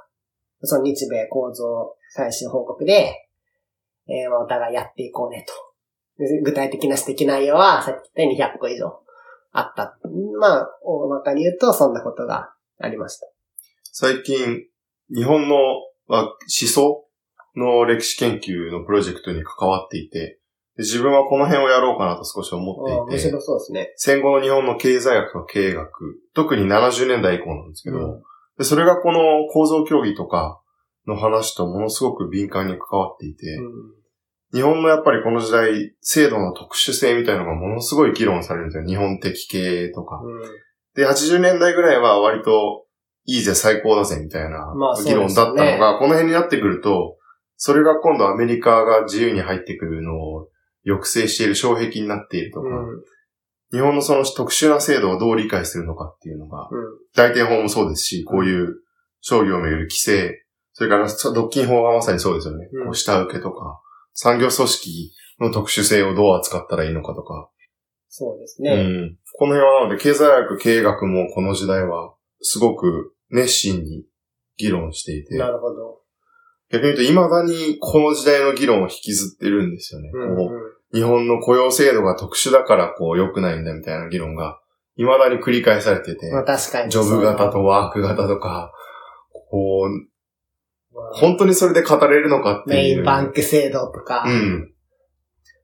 その日米構造最終報告で、えーまあお互いやっていこうねと。で具体的な指摘内容は、さっき言ったように200個以上あった。まあ、大まかに言うと、そんなことがありました。最近、日本のあ思想の歴史研究のプロジェクトに関わっていて、で自分はこの辺をやろうかなと少し思っていて白、そうですね。戦後の日本の経済学と経営学、特に70年代以降なんですけど、うんでそれがこの構造協議とかの話とものすごく敏感に関わっていて、日本のやっぱりこの時代、制度の特殊性みたいなのがものすごい議論されるんですよ。日本的経営とか。うん。で、80年代ぐらいは割と、いいぜ、最高だぜ、みたいな議論だったのが、この辺になってくると、それが今度アメリカが自由に入ってくるのを抑制している障壁になっているとか、うん日本のその特殊な制度をどう理解するのかっていうのが、うん大店法もそうですし、こういう商業をめぐる規制、それから独禁法がまさにそうですよね。うんこう下請けとか、産業組織の特殊性をどう扱ったらいいのかとか、そうですね。うん。この辺はなので、経済学、経営学もこの時代は、すごく熱心に議論していて、なるほど。逆に言うと、未だにこの時代の議論を引きずってるんですよね。うんこう日本の雇用制度が特殊だから、こう、良くないんだみたいな議論が、未だに繰り返されてて、まあ確かに。ジョブ型とワーク型とか、こう、まあ本当にそれで語れるのかっていう。メインバンク制度とか。うん。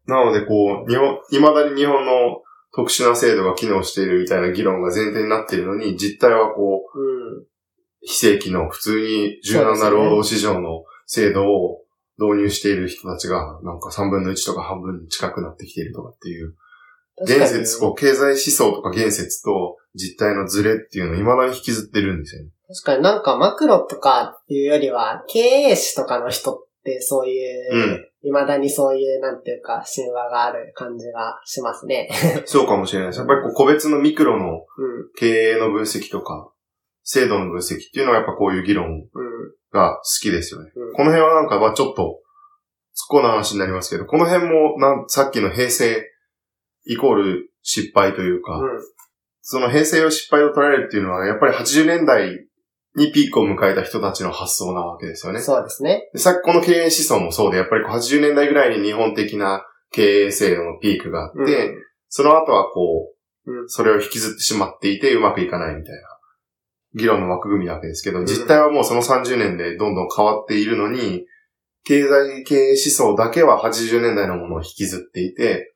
なので、こう、日本、未だに日本の特殊な制度が機能しているみたいな議論が前提になっているのに、実態はこう、うん。非正規の普通に柔軟な労働市場の制度を導入している人たちが、なんか3分の1とか半分に近くなってきているとかっていう、確かに言説、こう、経済思想とか言説と実態のズレっていうのを未だに引きずってるんですよね。確かになんかマクロとかっていうよりは、経営士とかの人ってそういう、うん未だにそういう、なんていうか、神話がある感じがしますね。そうかもしれないです。やっぱりこう個別のミクロのうん。経営の分析とか、制度の分析っていうのはやっぱこういう議論うん。が好きですよね。うんこの辺はなんか、まあちょっと、突っ込んだ話になりますけど、この辺もなん、さっきの平成イコール失敗というか、うん。その平成を失敗を捉えるっていうのは、やっぱり80年代にピークを迎えた人たちの発想なわけですよね。そうですね。でさっきこの経営思想もそうで、やっぱりこう80年代ぐらいに日本的な経営制度のピークがあって、その後はこう、うんそれを引きずってしまっていてうまくいかないみたいな議論の枠組みなわけですけど、実態はもうその30年でどんどん変わっているのに、経済経営思想だけは80年代のものを引きずっていて、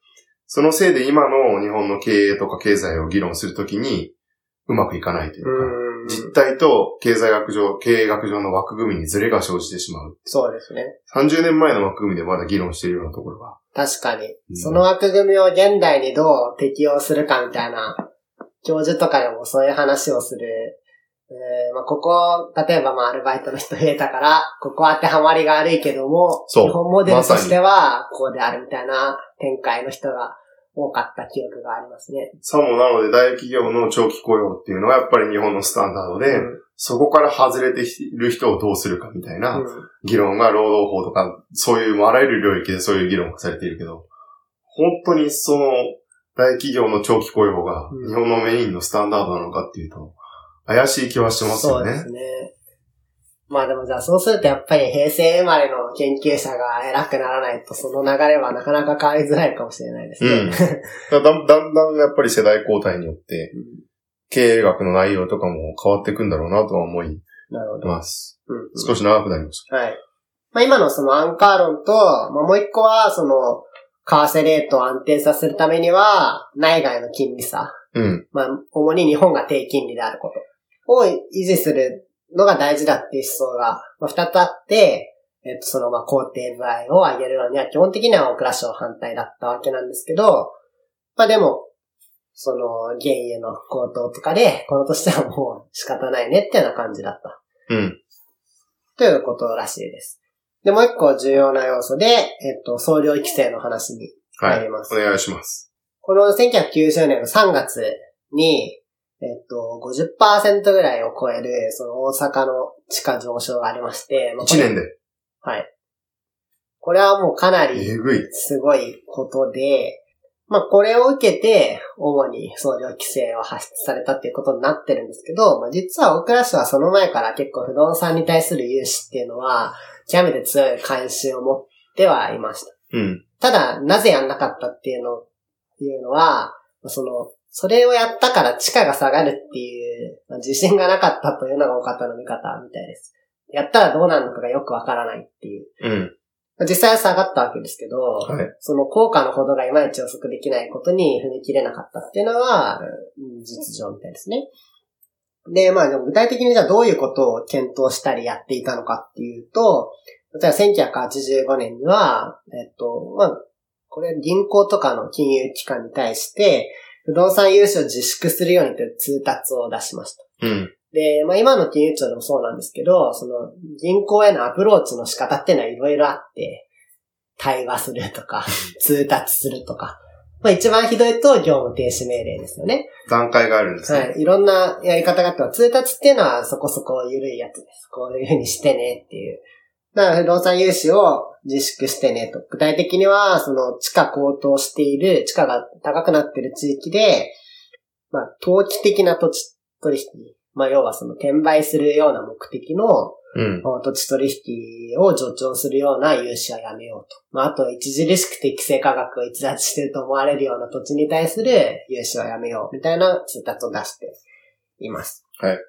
そのせいで今の日本の経営とか経済を議論するときにうまくいかないというか、うん実態と経済学上、経営学上の枠組みにズレが生じてしまう。そうですね。30年前の枠組みでまだ議論しているようなところが。確かに。うんその枠組みを現代にどう適用するかみたいな、教授とかでもそういう話をする。えーまあ、ここ、例えばまあアルバイトの人増えたから、ここ当てはまりが悪いけども、そう。日本モデルとしてはこうであるみたいな展開の人が多かった記憶がありますね。さもなので大企業の長期雇用っていうのはやっぱり日本のスタンダードで、うん。そこから外れている人をどうするかみたいなうん。議論が労働法とか、そういうあらゆる領域でそういう議論がされているけど、本当にその大企業の長期雇用がうん。日本のメインのスタンダードなのかっていうと、怪しい気はしてますよねそうです。ね。まあでもじゃあそうするとやっぱり平成生まれの研究者が偉くならないとその流れはなかなか変わりづらいかもしれないですね。うんだだんだんだんやっぱり世代交代によって、経営学の内容とかも変わっていくんだろうなとは思いなるほど。ます。うんうん少し長くなりましはい。まあ今のそのアンカー論と、まあもう一個はその、為替レートを安定させるためには、内外の金利差。た。うん。まあ、主に日本が低金利であることを維持するのが大事だっていう思想が、まあ、二つあって、えっと、その、まあ、肯定具合を上げるのには基本的には大蔵省反対だったわけなんですけど、まあでも、その、原油の高騰とかで、このとしてはもう仕方ないねっていうような感じだった。うん。ということらしいです。で、もう一個重要な要素で、えっと、総量規制の話にはい。入りますお願いします。この1990年の3月に、えっと、50%ぐらいを超える、その大阪の地価上昇がありまして、まあこ1れ年で。はい。これはもうかなりえぐい。すごいことで、まあこれを受けて、主に総量規制を発出されたっていうことになってるんですけど、まあ実は大倉市はその前から結構不動産に対する融資っていうのは、極めて強い関心を持ってはいました。うん。ただ、なぜやんなかったっていうの、いうのは、その、それをやったから地価が下がるっていう、まあ自信がなかったというのが多かったの見方みたいです。やったらどうなるのかがよくわからないっていう。うん。実際は下がったわけですけど、はい。その効果のほどがいまいち予測できないことに踏み切れなかったっていうのは、うん実情みたいですね。で、まあ具体的にじゃあどういうことを検討したりやっていたのかっていうと、例えば1985年には、えっと、まあ、これ銀行とかの金融機関に対して、不動産融資を自粛するようにという通達を出しました。うん。で、まあ今の金融庁でもそうなんですけど、その銀行へのアプローチの仕方っていうのはいろいろあって、対話するとか、通達するとか。まあ一番ひどいと業務停止命令ですよね。段階があるんですね。はい。いろんなやり方があっては、通達っていうのはそこそこ緩いやつです。こういうふうにしてねっていう。だから不動産融資を自粛してねと。具体的には、その地価高騰している、地価が高くなっている地域で、まあ、投機的な土地取引。まあ、要はその転売するような目的のうん。土地取引を助長するような融資はやめようと。まあ、あと、著しく適正価格を逸脱していると思われるような土地に対する融資はやめよう、みたいな通達を出しています。はい。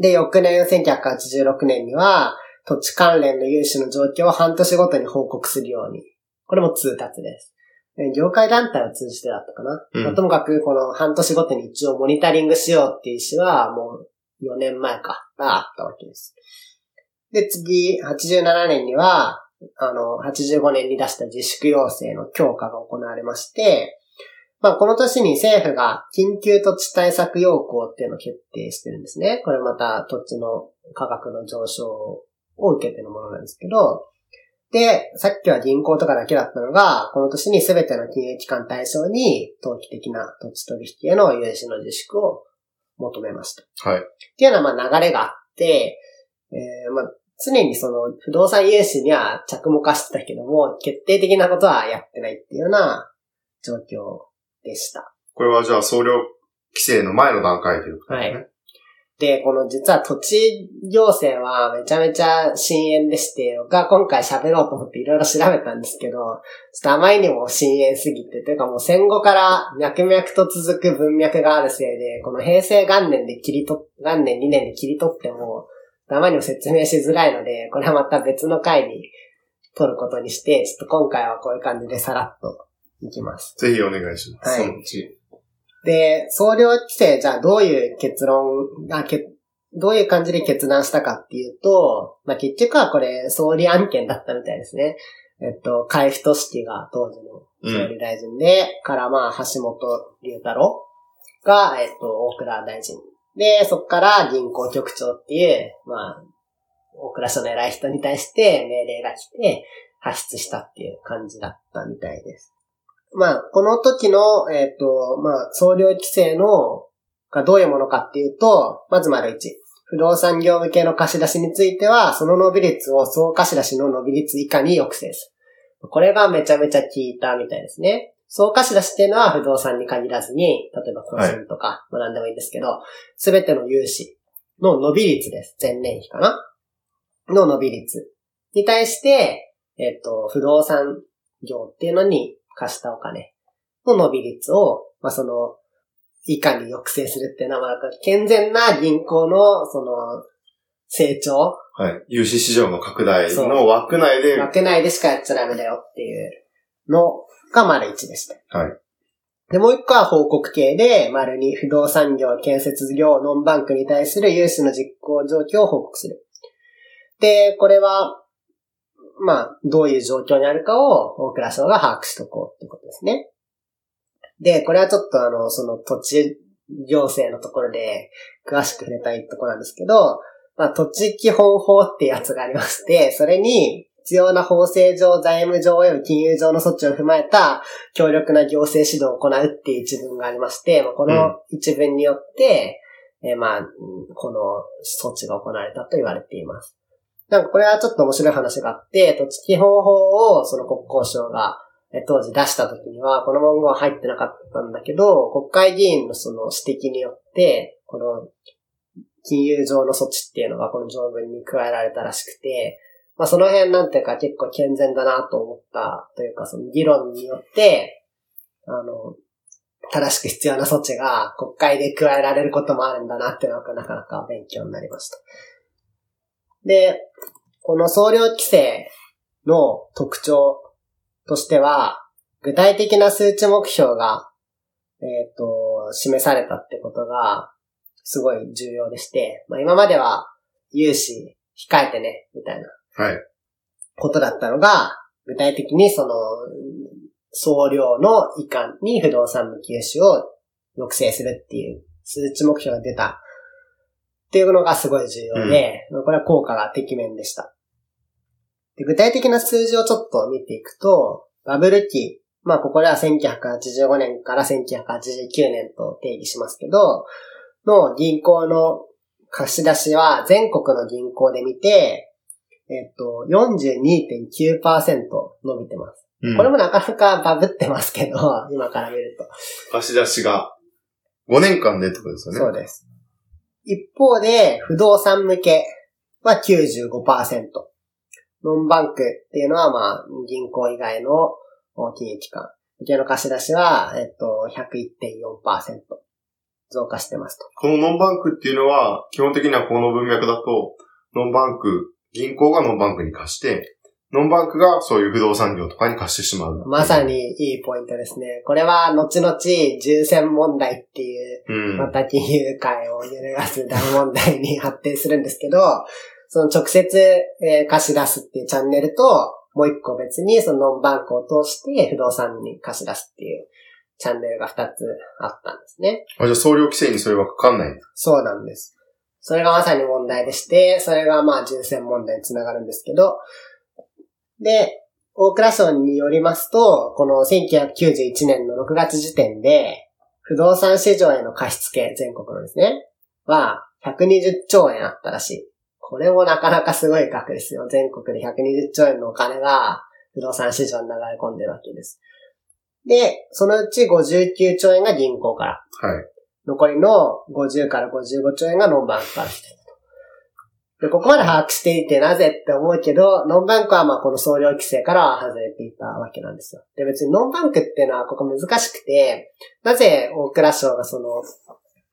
で、翌年、1986年には、土地関連の融資の状況を半年ごとに報告するように。これも通達です。え業界団体を通じてだったかな。うんまあともかく、この半年ごとに一応モニタリングしようっていう意思は、もう4年前か、があったわけです。で、次、87年には、あの、85年に出した自粛要請の強化が行われまして、まあ、この年に政府が緊急土地対策要項っていうのを決定してるんですね。これまた土地の価格の上昇を受けてのものなんですけど、で、さっきは銀行とかだけだったのが、この年に全ての金融機関対象に、投機的な土地取引への融資の自粛を求めました。はい。っていうようなまあ流れがあって、えーまあ、常にその不動産融資には着目はしてたけども、決定的なことはやってないっていうような状況でした。これはじゃあ総量規制の前の段階ということですね。で、この実は土地行政はめちゃめちゃ深淵でして、僕は今回喋ろうと思っていろいろ調べたんですけど、ちょっとあまりにも深淵すぎて、というかもう戦後から脈々と続く文脈があるせいで、この平成元年で切り取っ、元年2年で切り取っても、あまりにも説明しづらいので、これはまた別の回に取ることにして、ちょっと今回はこういう感じでさらっといきます。ぜひお願いします。はいそのうち。で、総量規制、じゃあどういう結論、あけどういう感じで決断したかっていうと、まあ、結局はこれ総理案件だったみたいですね。えっと、海部俊樹が当時の総理大臣で、からまあ、橋本龍太郎が、えっと、大倉大臣。で、そこから銀行局長っていう、まあ、大倉署の偉い人に対して命令が来て、発出したっていう感じだったみたいです。まあ、この時の、えっ、と、まあ、総量規制の、がどういうものかっていうと、まず丸一。不動産業向けの貸し出しについては、その伸び率を総貸し出しの伸び率以下に抑制する。これがめちゃめちゃ効いたみたいですね。総貸し出しっていうのは不動産に限らずに、例えば個人とか、まあ何でもいいんですけど、すべての融資の伸び率です。前年比かなの伸び率に対して、えっ、と、不動産業っていうのに貸したお金の伸び率を、まあ、その、以下に抑制するっていうのは、まあ、健全な銀行の、その、成長、はい。融資市場の拡大の枠内で、枠内でしかやっちゃダメだよっていうのが丸一でした。はい。で、もう一個は報告系で、丸二不動産業、建設業、ノンバンクに対する融資の実行状況を報告する。で、これは、まあ、どういう状況にあるかを大倉省が把握しとこうっていうことですね。で、これはちょっとあの、その土地行政のところで詳しく触れたいところなんですけど、まあ、土地基本法ってやつがありまして、それに必要な法制上、財務上及び金融上の措置を踏まえた強力な行政指導を行うっていう一文がありまして、まあこの一文によって、えーまあ、うんこの措置が行われたと言われています。なんかこれはちょっと面白い話があって、土地基本法をその国交省が当時出した時には、この文言は入ってなかったんだけど、国会議員のその指摘によって、この金融上の措置っていうのがこの条文に加えられたらしくて、まあその辺なんていうか結構健全だなと思ったというかその議論によって、あの、正しく必要な措置が国会で加えられることもあるんだなっていうのがなかなか勉強になりました。で、この総量規制の特徴としては、具体的な数値目標が、えっ、と、示されたってことが、すごい重要でして、まあ今までは、融資控えてね、みたいなはい。ことだったのが、具体的にその、総量の以下に不動産の融資を抑制するっていう数値目標が出たっていうのがすごい重要で、これは効果がてきめんでした。で具体的な数字をちょっと見ていくと、バブル期、まあここでは1985年から1989年と定義しますけど、の銀行の貸し出しは全国の銀行で見て、えっと、42.9%伸びてます。うんこれもなかなかバブってますけど、今から見ると。貸し出しが5年間でってことですよね。そうです。一方で、不動産向けは95%。ノンバンクっていうのは、まあ、銀行以外の金融機関。向けの貸し出しは、えっと、101.4%増加してますと。このノンバンクっていうのは、基本的にはこの文脈だと、ノンバンク、銀行がノンバンクに貸して、ノンバンクがそういう不動産業とかに貸してしまう。まさ。にいいポイントですね。これは、後々、重戦問題っていう、うん。また金融界を揺るがす大問題に発展するんですけど、その直接、えー貸し出すっていうチャンネルと、もう一個別にそのノンバンクを通して不動産に貸し出すっていうチャンネルが二つあったんですね。あ、じゃあ総量規制にそれはかかんない。そうなんです。それがまさに問題でして、それがまあ重戦問題につながるんですけど、で、大蔵省によりますと、この1991年の6月時点で、不動産市場への貸付、全国のですね、は120兆円あったらしい。これもなかなかすごい額ですよ。全国で120兆円のお金が不動産市場に流れ込んでるわけです。で、そのうち59兆円が銀行から。はい。残りの50から55兆円がノンバンクから。で、ここまで把握していてなぜって思うけど、ノンバンクはまあこの総量規制からは外れていたわけなんですよ。で、別にノンバンクっていうのはここ難しくて、なぜ大蔵省がその、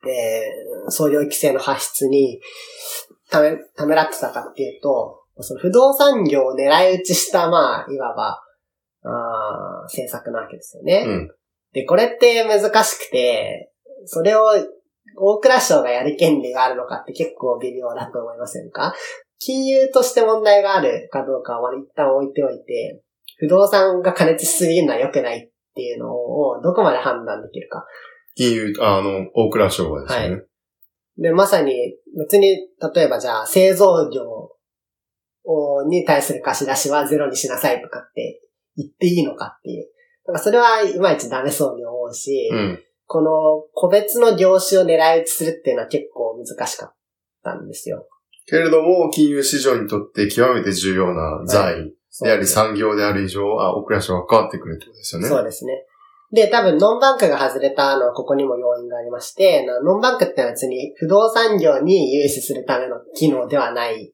えー、総量規制の発出にため、ためらってたかっていうと、その不動産業を狙い撃ちした、まあ、いわば、あ政策なわけですよね。うん。で、これって難しくて、それを大蔵省がやる権利があるのかって結構微妙だと思いませんか？金融として問題があるかどうかは一旦置いておいて、不動産が加熱しすぎるのは良くないっていうのをどこまで判断できるか。金融、あの、大蔵省がですね。はい。で、まさに別に、例えばじゃあ製造業に対する貸し出しはゼロにしなさいとかって言っていいのかっていう。なんかそれはいまいちダメそうに思うし、うん、この個別の業種を狙い撃ちするっていうのは結構難しかったんですよ。けれども、金融市場にとって極めて重要な財であり産業である以上、あ、オクラショが変わってくるってことですよね。そうですね。で、多分、ノンバンクが外れたのはここにも要因がありまして、ノンバンクってのは別に不動産業に融資するための機能ではない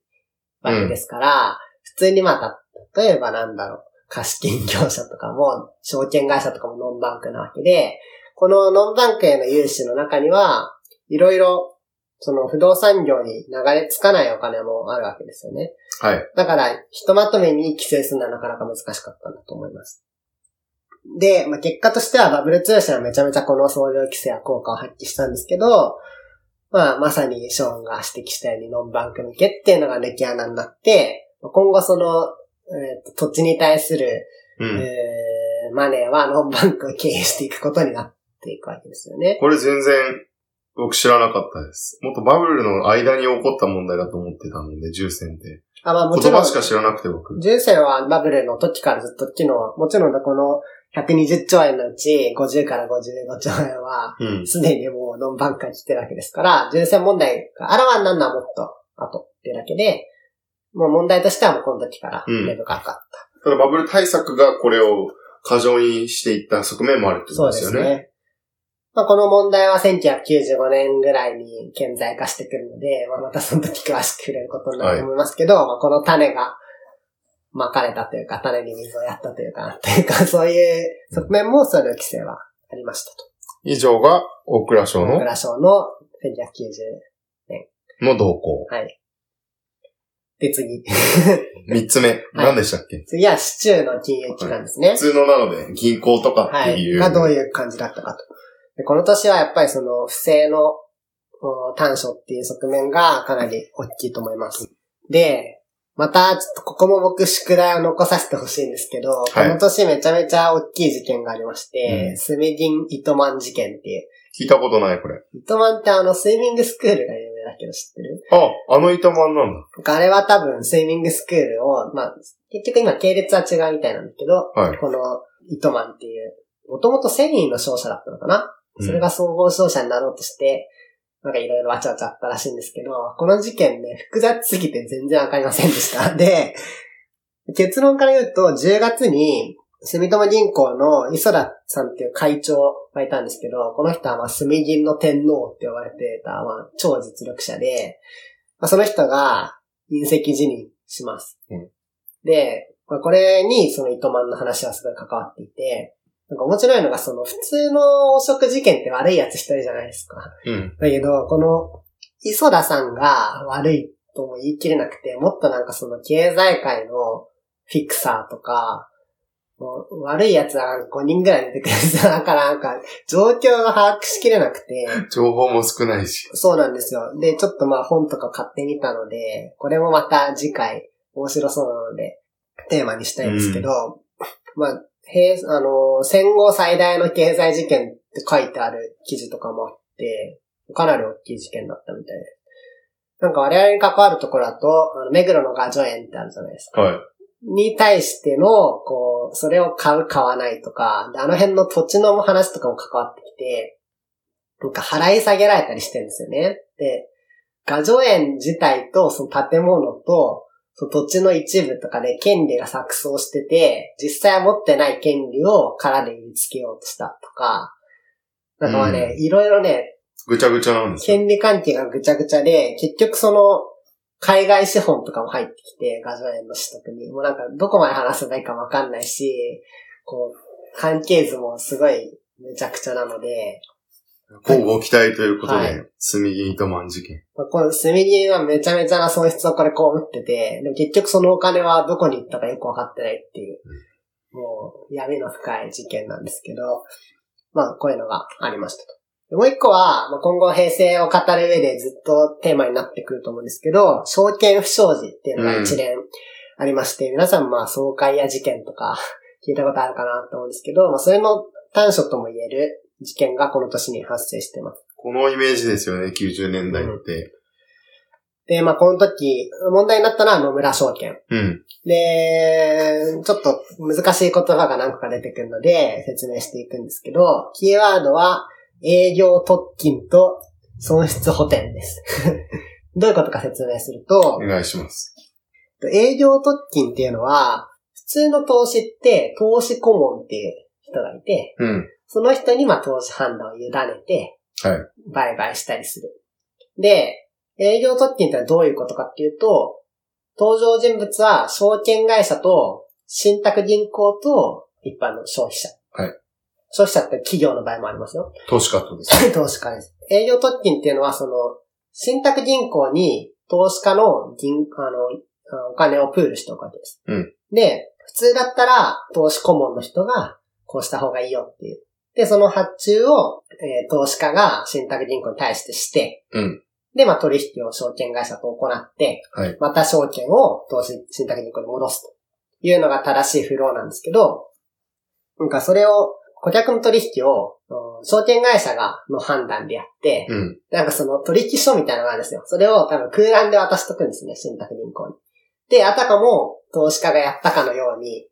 わけですから、うん、普通にまあ、例えばなんだろう、貸金業者とかも、証券会社とかもノンバンクなわけで、このノンバンクへの融資の中には、いろいろ、その不動産業に流れ着かないお金もあるわけですよね。はい。だから、ひとまとめに規制するのはなかなか難しかったんだと思います。で、まあ、結果としてはバブル通信はめちゃめちゃこの総量規制は効果を発揮したんですけど、まあ、まさにショーンが指摘したようにノンバンク向けっていうのが抜き穴になって、今後その、えー、土地に対する、うん、えー、マネーはノンバンクを経営していくことになっていくわけですよね。これ全然僕知らなかったです。もっとバブルの間に起こった問題だと思ってたので、重戦って。あ、まあもちろん。言葉しか知らなくて僕。重戦はバブルの時からずっと機能、もちろんこの120兆円のうち50から55兆円は、すでにもうノンバンカーに来てるわけですから、純正問題があらわになるのはもっと後っていうだけで、もう問題としてはもうこの時から根深かった。うん、ただバブル対策がこれを過剰にしていった側面もあるってことですよね。そうですね。まあ、この問題は1995年ぐらいに顕在化してくるので、まあ、またその時詳しく触れることになると思いますけど、はい、まあ、この種が巻かれたというか、種に水をやったというか、というか、そういう側面もその規制はありましたと。以上が大蔵省の大蔵省の1990年。の動向。はい。で、次。三つ目。何でしたっけ？次は市中の金融機関ですね。普通のなので、銀行とかっていう。はい。がどういう感じだったかと。でこの年はやっぱりその不正の短所っていう側面がかなり大きいと思います。で、また、ちょっとここも僕宿題を残させてほしいんですけど、はい、この年めちゃめちゃ大きい事件がありまして、うん、スミディン・イトマン事件っていう。聞いたことない、これ。イトマンってあの、スイミングスクールが有名だけど知ってる？あ、あのイトマンなんだ。あれは多分スイミングスクールを、まあ、結局今系列は違うみたいなんだけど、はい、このイトマンっていう、もともと繊維の商社だったのかな、それが総合商社になろうとして、なんかいろいろわちゃわちゃあったらしいんですけど、この事件ね、複雑すぎて全然わかりませんでした。で、結論から言うと、10月に、住友銀行の磯田さんっていう会長がいたんですけど、この人はまあ住銀の天皇って呼ばれてた、まあ、超実力者で、まあ、その人が隕石辞任します。うん、で、まあ、これにその糸満の話はすごい関わっていて、なんか面白いのが、その普通の汚職事件って悪いやつ一人じゃないですか。うん。だけど、この、磯田さんが悪いとも言い切れなくて、もっとなんかその経済界のフィクサーとか、もう悪い奴は5人ぐらい出てくるんですよ。だからなんか、状況が把握しきれなくて。情報も少ないし。そうなんですよ。で、ちょっとまあ本とか買ってみたので、これもまた次回面白そうなので、テーマにしたいんですけど、うん、まあ、平、あの、戦後最大の経済事件って書いてある記事とかもあって、かなり大きい事件だったみたいで。なんか我々に関わるところだと、あの目黒のガジョ園ってあるじゃないですか。はい。に対しての、こう、それを買う、買わないとか、であの辺の土地の話とかも関わってきて、なんか払い下げられたりしてるんですよね。で、ガジョ園自体とその建物と、その土地の一部とかで権利が錯綜してて、実際は持ってない権利を殻で売りつけようとしたとか、なんかまあね、いろいろね、ぐちゃぐちゃなんですよ。権利関係がぐちゃぐちゃで、結局その、海外資本とかも入ってきて、画像園の取得に。もうなんか、どこまで話せばいいかわかんないし、こう、関係図もすごいめちゃくちゃなので、交互期待ということで、はい炭木糸満事件。まあこの炭木はめちゃめちゃな損失をこれ被ってて、でも結局そのお金はどこに行ったかよくわかってないっていう、もう闇の深い事件なんですけど、まあこういうのがありましたと。でもう一個は、まあ、今後平成を語る上でずっとテーマになってくると思うんですけど、証券不祥事っていうのが一連ありまして、皆さんまあ総会や事件とか聞いたことあるかなと思うんですけど、まあそれの短所とも言える事件がこの年に発生してます。このイメージですよね、90年代って。で、まあこの時、問題になったのは野村証券。うん。で、ちょっと難しい言葉が何個か出てくるので説明していくんですけど、キーワードは営業特勤と損失補填です。どういうことか説明するとお、願いします。営業特勤っていうのは、普通の投資って投資顧問っていう人がいて、うん。その人にまあ投資判断を委ねて、はい。売買したりする。で、営業特勤ってのはどういうことかっていうと、登場人物は証券会社と信託銀行と一般の消費者。はい。消費者って企業の場合もありますよ。投資家とです。投資家です。営業特勤っていうのはその、信託銀行に投資家の銀、あの、あお金をプールしておくわけです。うんで、普通だったら投資顧問の人がこうした方がいいよっていう。で、その発注を、えー投資家が信託銀行に対してして、うん。で、まあ取引を証券会社と行って、はい。また証券を投資信託銀行に戻すというのが正しいフローなんですけど、なんかそれを、顧客の取引を、うん証券会社が、の判断でやって、うん。なんかその取引書みたいなのがあるんですよ。それを多分空欄で渡しとくんですね、信託銀行に。で、あたかも投資家がやったかのように、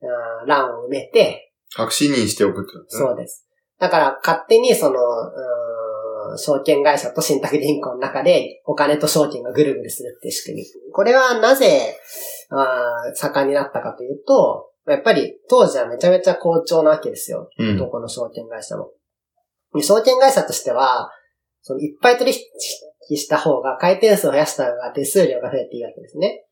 うん欄を埋めて、確信認しておくってね。そうです。だから勝手にその、うん証券会社と信託銀行の中でお金と証券がぐるぐるするっていう仕組み。これはなぜ、あー盛んになったかというと、やっぱり当時はめちゃめちゃ好調なわけですよ。うん。どこの証券会社も。で証券会社としては、そのいっぱい取引した方が回転数を増やした方が手数料が増えていいわけですね。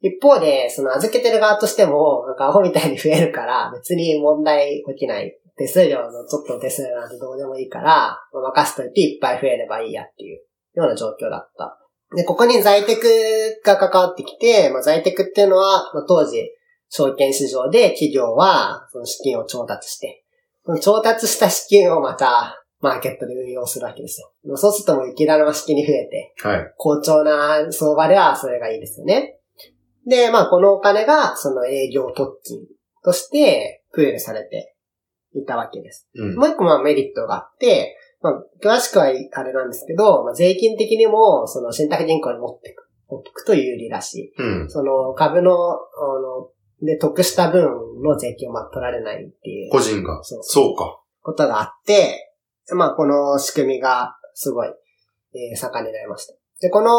一方で、その預けてる側としても、なんかアホみたいに増えるから、別に問題起きない。手数料のちょっとの手数料なんてどうでもいいから、まあ任せといていっぱい増えればいいやっていうような状況だった。で、ここに在宅が関わってきて、まあ、在宅っていうのは、まあ、当時、証券市場で企業は、その資金を調達して、その調達した資金をまた、マーケットで運用するわけですよ。そうするともう雪だるま式に増えて、はい。好調な相場ではそれがいいですよね。で、まあこのお金がその営業特勤としてプールされていたわけです。うん。もう一個まあメリットがあって、まあ詳しくはあれなんですけど、まあ、税金的にもその信託銀行に持ってく持ってくと有利だし、うん。その株の、あの、で得した分の税金をまあ取られないっていう個人が。そうそうか。ことがあって、まあ、この仕組みがすごい、えー盛んになりました。で、この、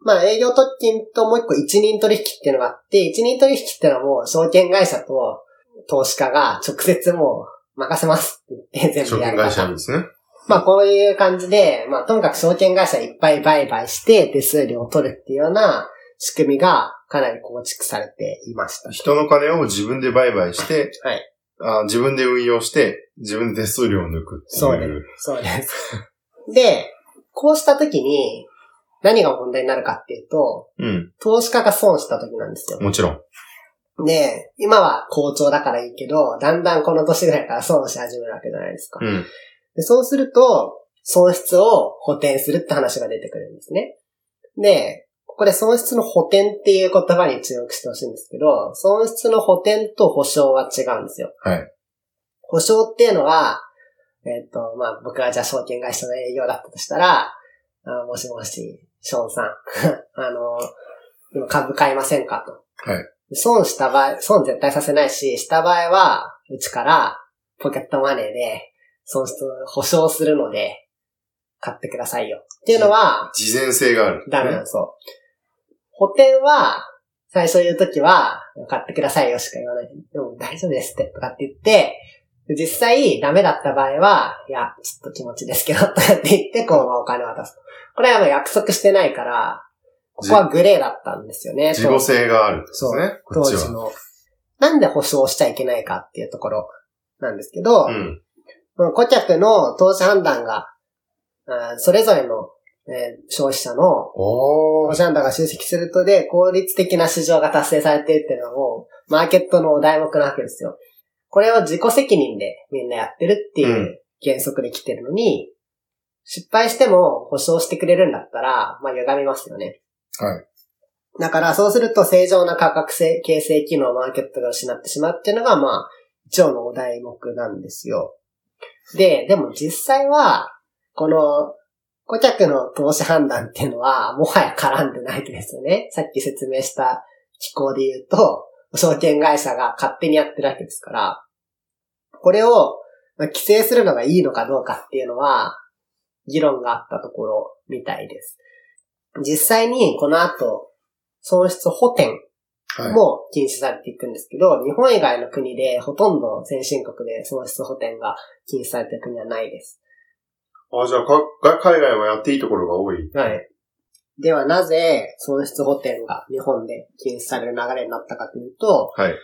まあ、営業特勤ともう一個一人取引っていうのがあって、一人取引っていうのはもう証券会社と投資家が直接もう任せますって言って 全証部やる券会社ですね。まあ、こういう感じで、まあ、とにかく証券会社いっぱい売買して手数料を取るっていうような仕組みがかなり構築されていました。人の金を自分で売買して、はい。あ自分で運用して、自分で手数料を抜くっていう。そうです。そうです。で、こうした時に何が問題になるかっていうと、うん。投資家が損した時なんですよ。もちろん。で、今は好調だからいいけど、だんだんこの年ぐらいから損し始めるわけじゃないですか。うん。でそうすると、損失を補填するって話が出てくるんですね。で、ここで損失の補填っていう言葉に注目してほしいんですけど、損失の補填と保証は違うんですよ。はい。保証っていうのは、えっ、と、まあ、僕がじゃあ証券会社の営業だったとしたら、あもしもし、ショーンさん、あの、今株買いませんかと。はい。損した場合、損絶対させないし、した場合は、うちからポケットマネーで損失を保証するので、買ってくださいよ。っていうのは、事前性がある。ダメなんですよ。補填は、最初言うときは、買ってくださいよしか言わない。でも大丈夫ですって、とかって言って、で実際、ダメだった場合は、いや、ちょっと気持ちですけど、とかって言って、こう、まあお金を渡すと。これはまあ約束してないから、ここはグレーだったんですよね。自己性があるんですそう当。時の。なんで保証しちゃいけないかっていうところなんですけど、うん。顧客の投資判断が、それぞれの、えー消費者の。投資判断が集積するとで、効率的な市場が達成されているっていうのはもう、マーケットのお題目なわけですよ。これを自己責任でみんなやってるっていう原則で来てるのに、失敗しても保証してくれるんだったら、まあ歪みますよね。はい。だから、そうすると正常な価格性形成機能をマーケットが失ってしまうっていうのが、まあ、一応のお題目なんですよ。で、でも実際は、この、顧客の投資判断っていうのは、もはや絡んでないですよね。さっき説明した機構で言うと、証券会社が勝手にやってるわけですから、これを、まあ規制するのがいいのかどうかっていうのは、議論があったところみたいです。実際にこの後、損失補填はい。も禁止されていくんですけど、日本以外の国でほとんど先進国で損失補填が禁止されている国はないです。あ、じゃあか、が海外はやっていいところが多い。はい。ではなぜ損失補填が日本で禁止される流れになったかというと、はい。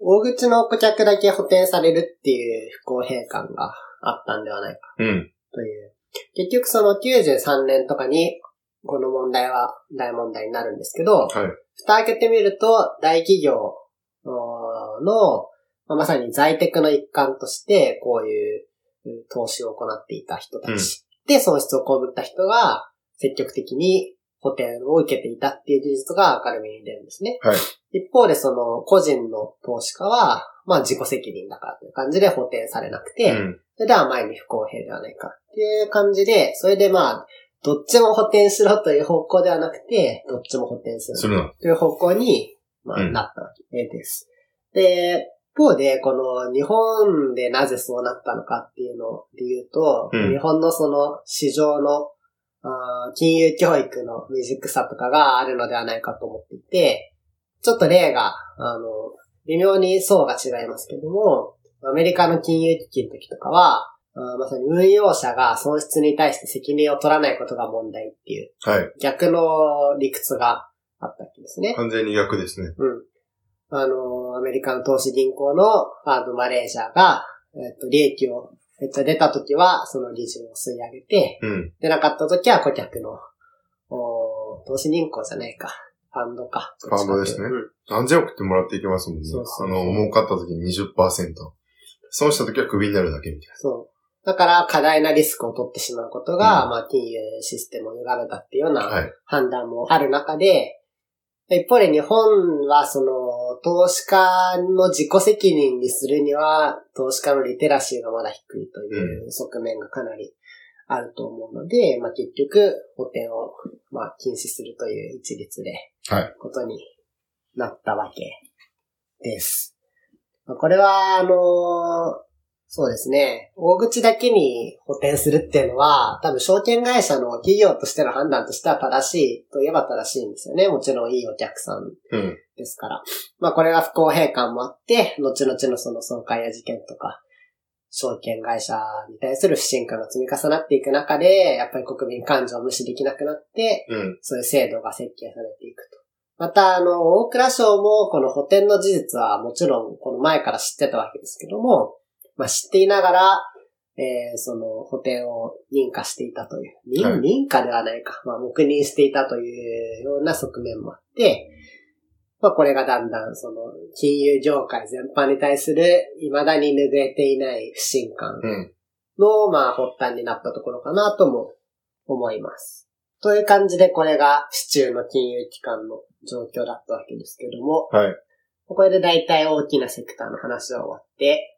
大口の顧客だけ補填されるっていう不公平感があったんではないかうん。という。結局その93年とかにこの問題は大問題になるんですけど、はい。蓋開けてみると、大企業の、まあまさに在宅の一環として、こういううん投資を行っていた人たち、で損失を被った人が積極的に補填を受けていたっていう事実が明るみに出るんですね。はい。一方でその個人の投資家は、まあ自己責任だからという感じで補填されなくて、うん。それでは前に不公平ではないかっていう感じで、それでまあ、どっちも補填しろという方向ではなくて、どっちも補填する。という方向に、まあ、うんなったわけです。で、一方で、この日本でなぜそうなったのかっていうので言うと、うん日本のその市場の金融教育の未熟さとかがあるのではないかと思っていて、ちょっと例が、あの、微妙に層が違いますけども、アメリカの金融危機の時とかは、まさに運用者が損失に対して責任を取らないことが問題っていうはい。逆の理屈があったわけですね。完全に逆ですね。うん。あの、アメリカの投資銀行のファードマネージャーが、えっと、利益をめっちゃ出た時は、その利潤を吸い上げて、うん。出なかった時は顧客の、お投資銀行じゃないか。ファンドか。ファンドですねうん。何千億ってもらっていきますもんね。そうそうあの、儲かった時に20%。損した時はクビになるだけみたいそう。だから、過大なリスクを取ってしまうことが、うんまあ、金融システムを歪めたっていうようなな。はい。判断もある中で、一方で日本はその、投資家の自己責任にするには、投資家のリテラシーがまだ低いという側面がかなりあると思うので、まあ結局、補填を、まあ禁止するという一律で、はい。ことになったわけです。まあこれは、あのそうですね。大口だけに補填するっていうのは、多分証券会社の企業としての判断としては正しいといえば正しいんですよね。もちろんいいお客さんうん。ですから。まあこれは不公平感もあって、後々のその損壊や事件とか、証券会社に対する不信感が積み重なっていく中で、やっぱり国民感情を無視できなくなって、うん。そういう制度が設計されていくと。また、あの、大蔵省もこの補填の事実はもちろんこの前から知ってたわけですけども、まあ知っていながら、えー、その補填を認可していたという、認,、はい認可ではないか、まあ黙認していたというような側面もあって、まあこれがだんだんその金融業界全般に対する未だに拭えていない不信感うん。の、まあ、発端になったところかなとも思います。という感じで、これが市中の金融機関の状況だったわけですけども、はい。これで大体大きなセクターの話は終わって、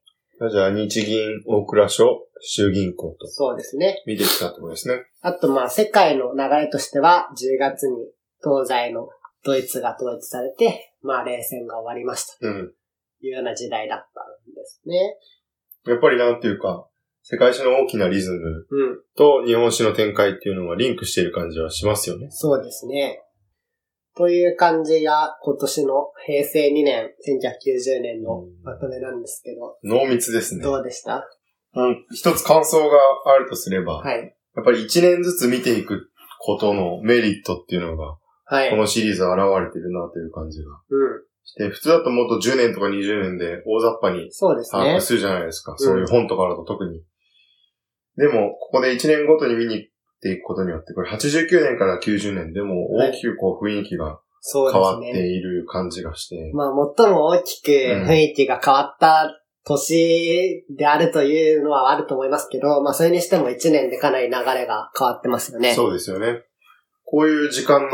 じゃあ、日銀、大蔵省、衆銀行とそうですね。見てきたってことですね。あと、まあ、世界の流れとしては、10月に東西のドイツが統一されて、まあ、冷戦が終わりましたうん。というような時代だったんですね。やっぱりなんていうか、世界史の大きなリズムうん。と日本史の展開っていうのがリンクしている感じはしますよね。そうですね。という感じが今年の平成2年、1990年のまとめなんですけど、濃密ですね。どうでした？うん、一つ感想があるとすれば、はい。やっぱり一年ずつ見ていくことのメリットっていうのが、はい。このシリーズ現れてるなという感じがうん。して、普通だともっと10年とか20年で大雑把にそうですね把握。するじゃないですか。そういう本とかだと特に。でも、ここで1年ごとに見にていくことによって、これ89年から90年でも大きくこう雰囲気が変わって。いる感じがして。まあ、最も大きく雰囲気が変わった年であるというのはあると思いますけど、まあ、それにしても1年でかなり流れが変わってますよね。そうですよね。こういう時間の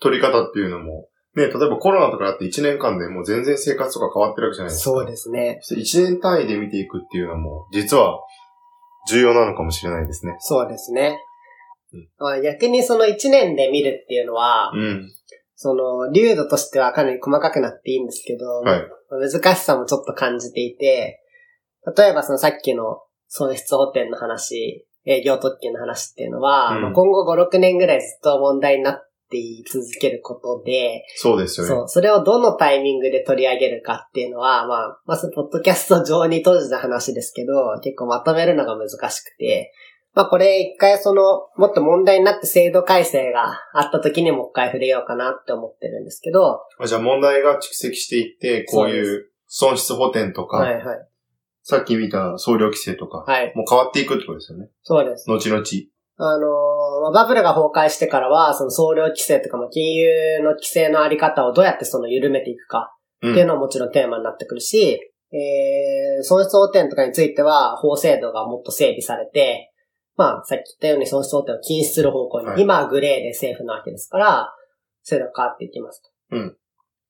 取り方っていうのも、ね、例えばコロナとかだって1年間でもう全然生活とか変わってるわけじゃないですか。そうですね。そして1年単位で見ていくっていうのも、実は重要なのかもしれないですね。そうですねうん。まあ、逆にその1年で見るっていうのは、うん。その、流度としてはかなり細かくなっていいんですけど、はい。難しさもちょっと感じていて、例えばそのさっきの損失補填の話、営業特権の話っていうのは、うんまあ今後5、6年ぐらいずっと問題になってい続けることで、そうですよね。そう、それをどのタイミングで取り上げるかっていうのは、まあ、まず、ポッドキャスト上に閉じた話ですけど、結構まとめるのが難しくて、まあこれ一回その、もっと問題になって制度改正があった時にもう一回触れようかなって思ってるんですけど、あじゃあ問題が蓄積していって、こういう損失補填とか、はいはい。さっき見た総量規制とか、はい。もう変わっていくってことですよね。そうです。後々。あのバブルが崩壊してからは、その総量規制とか、まあ金融の規制のあり方をどうやってその緩めていくかうんっていうのももちろんテーマになってくるし、えー、損失補填とかについては法制度がもっと整備されて、まあさっき言ったように損失補填を禁止する方向に、はい今はグレーで政府なわけですから、制度が変わっていきますと。うん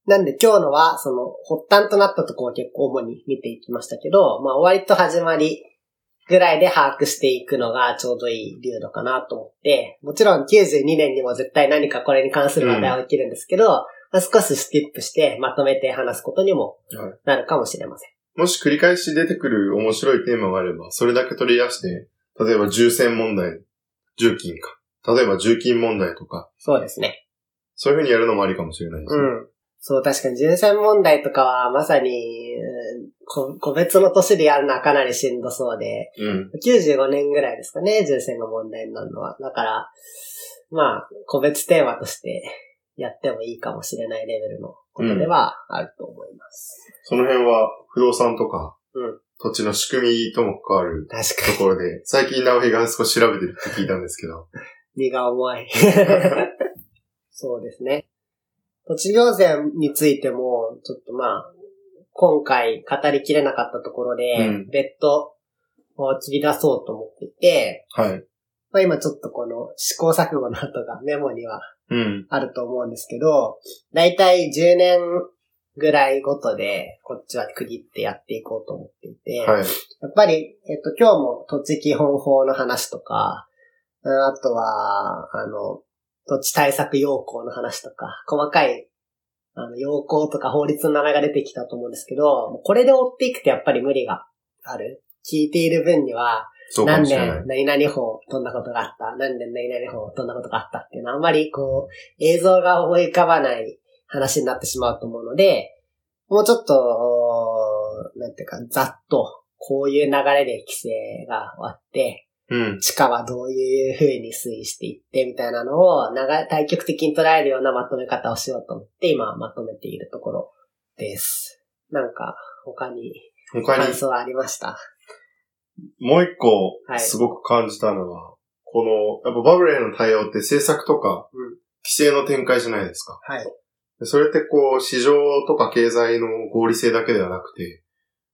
なんで今日のは、その発端となったところを結構主に見ていきましたけど、まあ終わりと始まりぐらいで把握していくのがちょうどいい流度かなと思って、もちろん92年にも絶対何かこれに関する話題は起きるんですけど、まあ少しスキップしてまとめて話すことにもはいなるかもしれません。もし繰り返し出てくる面白いテーマがあれば、それだけ取り出して、例えば重戦問題、重金か。例えば重金問題とか、そうですね。そういうふうにやるのもありかもしれないですね。うん。そう、確かに重戦問題とかはまさに、個別の年でやるのはかなりしんどそうで、うん。95年ぐらいですかね、重戦が問題になるのは。だから、まあ、個別テーマとしてやってもいいかもしれないレベルのことではあると思います。その辺は不動産とか、うん土地の仕組みとも関わる確かところで、最近直江が少し調べてるって聞いたんですけど。に、荷が重い。そうですね。土地行政についても、ちょっとまあ、今回語りきれなかったところで、うん別途を切り出そうと思っていて、はい。まあ今ちょっとこの試行錯誤の後がメモにはうん。あると思うんですけど、だいたい10年ぐらいごとで、こっちは区切ってやっていこうと思っていて、はい。やっぱり、えっと、今日も土地基本法の話とか、うんあとは、あの、土地対策要項の話とか、細かい、あの、要項とか法律の名前が出てきたと思うんですけど、これで追っていくとやっぱり無理がある。聞いている分には、何年。何々法どんなことがあった？何年何々法どんなことがあった？っていうのはあんまりこう、映像が思い浮かばない話になってしまうと思うので、もうちょっと、なんていうか、ざっと、こういう流れで規制が終わって、うん。地下はどういう風に推移していってみたいなのを、長い、対極的に捉えるようなまとめ方をしようと思って、今まとめているところです。なんか、他に他に？感想はありました？もう一個は、いすごく感じたのは、この、やっぱバブルへの対応って政策とかうん、規制の展開じゃないですか。はい。でそれってこう、市場とか経済の合理性だけではなくて、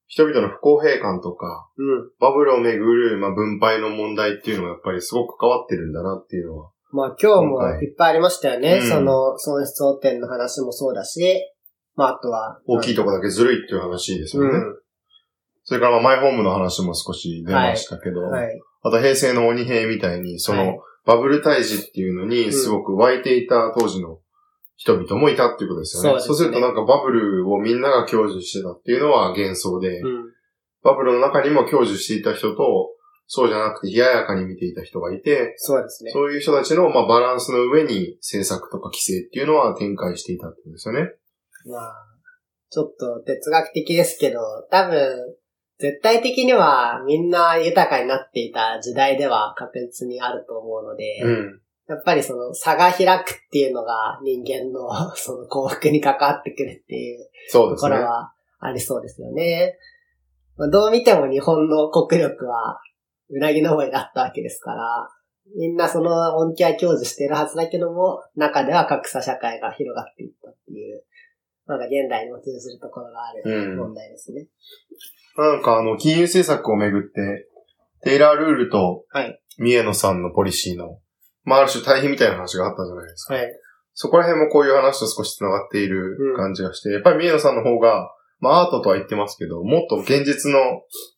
人々の不公平感とか、うん。バブルをめぐる、まあ、分配の問題っていうのがやっぱりすごく関わってるんだなっていうのは。まあ今日もいっぱいありましたよね。うんその損失補填の話もそうだし、まああとは。大きいとこだけずるいっていう話ですよね。うん。それからまあマイホームの話も少し出ましたけど、はい。あと平成の鬼平みたいに、その、はいバブル退治っていうのにすごく湧いていた当時の人々もいたっていうことですよね。そうですねするとなんかバブルをみんなが享受してたっていうのは幻想で、うん。バブルの中にも享受していた人と、そうじゃなくて冷ややかに見ていた人がいて、そうですね。そういう人たちの、まあ、バランスの上に政策とか規制っていうのは展開していたってことですよね。まあ、ちょっと哲学的ですけど、多分、絶対的にはみんな豊かになっていた時代では確実にあると思うので、うん。やっぱりその差が開くっていうのが人間の その幸福に関わってくるっていうとそうですね。ころはありそうですよね。まあどう見ても日本の国力はうなぎ登りだったわけですから、みんなその恩恵は享受しているはずだけども、中では格差社会が広がっていったっていう、なんか現代にも通じるところがあるうん問題ですね。なんかあの、金融政策をめぐって、テイラールールとはい。三重野さんのポリシーの、まあ、ある種対比みたいな話があったじゃないですか。はい。そこら辺もこういう話と少し繋がっている感じがして、やっぱり三重野さんの方が、まあアートとは言ってますけど、もっと現実の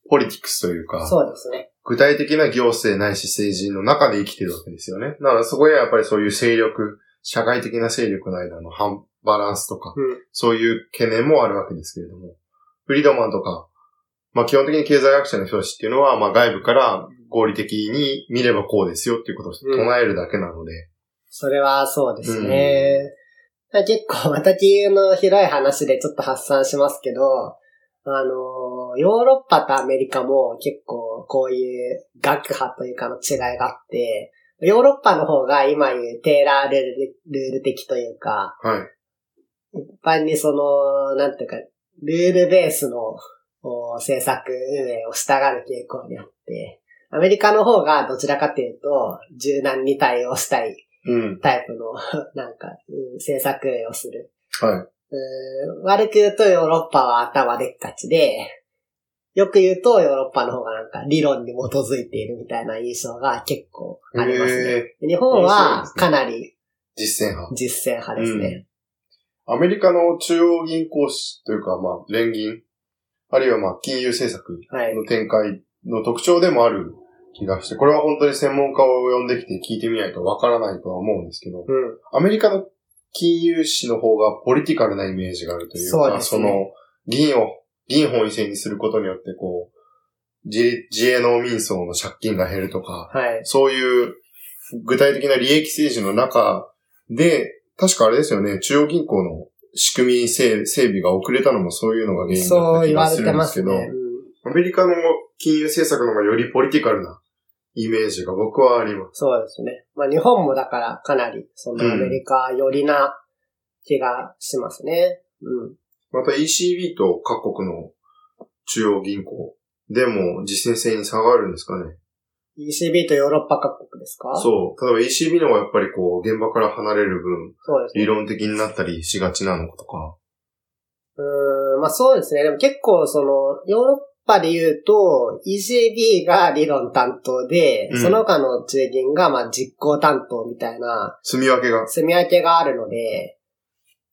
ポリティクスというか、そうですね。具体的な行政ないし政治の中で生きてるわけですよね。だからそこへはやっぱりそういう勢力、社会的な勢力の間の反バランスとか、うんそういう懸念もあるわけですけれども、フリードマンとか、まあ基本的に経済学者の人たちっていうのは、まあ外部から合理的に見ればこうですよっていうことを唱えるだけなので、それはそうですね。結構また金融の広い話でちょっと発散しますけど、あの、ヨーロッパとアメリカも結構こういう学派というかの違いがあって、ヨーロッパの方が今言うテーラールールルール的というか、はい。一般にその、なんていうか、ルールベースのお政策運営を従う傾向にあって、アメリカの方がどちらかというと、柔軟に対応したいうん。タイプの、なんか、うん政策をする。はい。うん悪く言うとヨーロッパは頭でっかちで、よく言うとヨーロッパの方がなんか理論に基づいているみたいな印象が結構ありますね。へ日本はかなり実践派。実践派ですね。アメリカの中央銀行史というか、まあ、連銀、あるいはまあ、金融政策はい。の展開の特徴でもある気がして、これは本当に専門家を呼んできて聞いてみないとわからないとは思うんですけど、うん。アメリカの金融史の方がポリティカルなイメージがあるというか、そねの、銀を、銀本位制にすることによって、こう、自自営農民層の借金が減るとか、はい。そういう具体的な利益政治の中で、確かあれですよね、中央銀行の仕組み整整備が遅れたのもそういうのが原因だった気がするんですけど、ね。うんアメリカの金融政策の方がよりポリティカルなイメージが僕はあります。そうですね。まあ日本もだからかなりそのアメリカ寄りな気がしますね。うん。また ECB と各国の中央銀行でも実践性に差があるんですかね。ECB とヨーロッパ各国ですか？う。そう。例えば ECB の方がやっぱりこう現場から離れる分、そうですね理。論的になったりしがちなのかとか。うーん、まあそうですね。でも結構その、ヨーロッパで言うと、ECB が理論担当で、うんその他の中銀がまあ実行担当みたいな住み分けが。住み分けがあるので、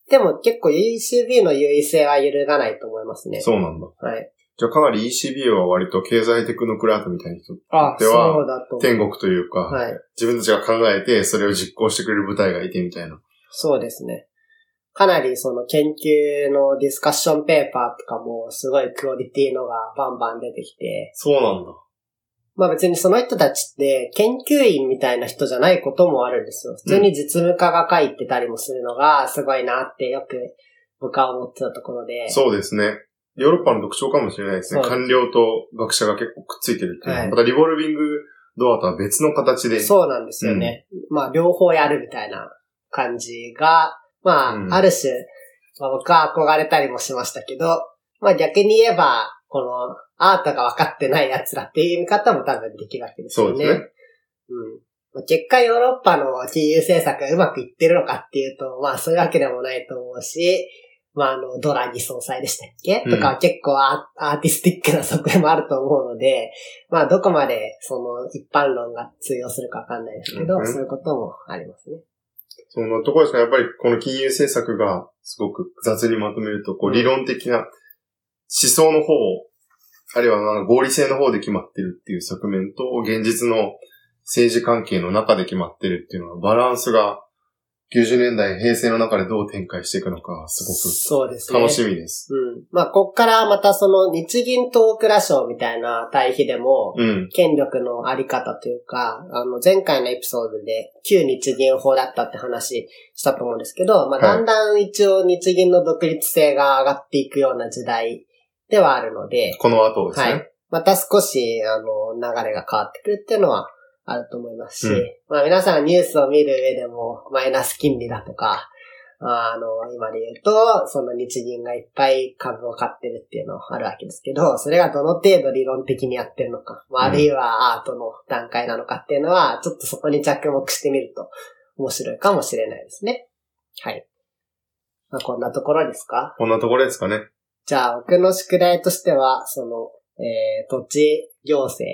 でも結構 ECB の優位性は揺るがないと思いますね。そうなんだ。はい。じゃあかなり ECB は割と経済テクノクラートみたいな人、あ、ではそうだと思う。天国というか、はい。自分たちが考えてそれを実行してくれる部隊がいてみたいな。そうですね。かなりその研究のディスカッションペーパーとかもすごいクオリティのがバンバン出てきて、そうなんだ。まあ別にその人たちって研究員みたいな人じゃないこともあるんですよ。普通に実務家が書いてたりもするのがすごいなってよく僕は思ってたところで。そうですね。ヨーロッパの特徴かもしれないですね。官僚と学者が結構くっついてるっていうのは。はいまたリボルビングドアとは別の形で。そうなんですよね。まあ両方やるみたいな感じが、まあ、うんある種、まあ、僕は憧れたりもしましたけど、まあ逆に言えば、このアートが分かってない奴らっていう見方も多分できるわけですよね。そうですねうん。まあ結果ヨーロッパの金融政策がうまくいってるのかっていうと、まあそういうわけでもないと思うし、まああの、ドラギ総裁でしたっけ、うんとかは結構アアーティスティックな側面もあると思うので、まあどこまでその一般論が通用するかわかんないですけど、うんうんそういうこともありますね。そのところですか、やっぱりこの金融政策がすごく雑にまとめると、こううん。理論的な思想の方、あるいは合理性の方で決まってるっていう側面と、現実の政治関係の中で決まってるっていうのはバランスが90年代、平成の中でどう展開していくのか、すごそうですね。く楽しみです。うん。まあ、こっからまたその日銀と大蔵省みたいな対比でも、うん。権力のあり方というか、あの、前回のエピソードで旧日銀法だったって話したと思うんですけど、まあ、はいだんだん一応日銀の独立性が上がっていくような時代ではあるので、この後ですね。はい。また少し、あの、流れが変わってくるっていうのはあると思いますし、うんまあ皆さんニュースを見る上でも、マイナス金利だとか、あの、今で言うと、その日銀がいっぱい株を買ってるっていうのあるわけですけど、それがどの程度理論的にやってるのか、まああるいはアートの段階なのかっていうのは、ちょっとそこに着目してみると面白いかもしれないですね。はい。まあこんなところですか？こんなところですかね。じゃあ、僕の宿題としては、その、えー、土地行政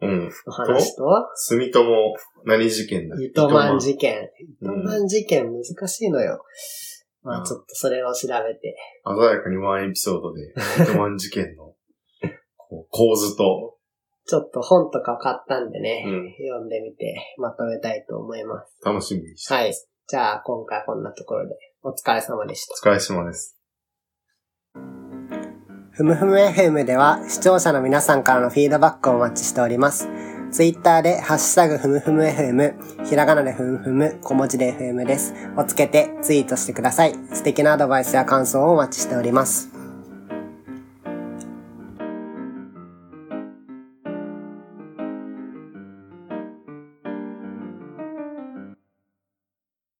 うん。の話と、住友何事件だっけ？糸満事件。うん糸満事件難しいのよ。まうんあちょっとそれを調べて。鮮やかにワンエピソードで、糸満事件の こう構図と、ちょっと本とか買ったんでね、うん読んでみてまとめたいと思います。楽しみにして。はい。じゃあ今回こんなところでお疲れ様でした。お疲れ様です。ふむふむ FM では視聴者の皆さんからのフィードバックをお待ちしております。ツイッターでハッシュタグふむふむ FM、ひらがなでふむふむ、小文字で FM です。をつけてツイートしてください。素敵なアドバイスや感想をお待ちしております。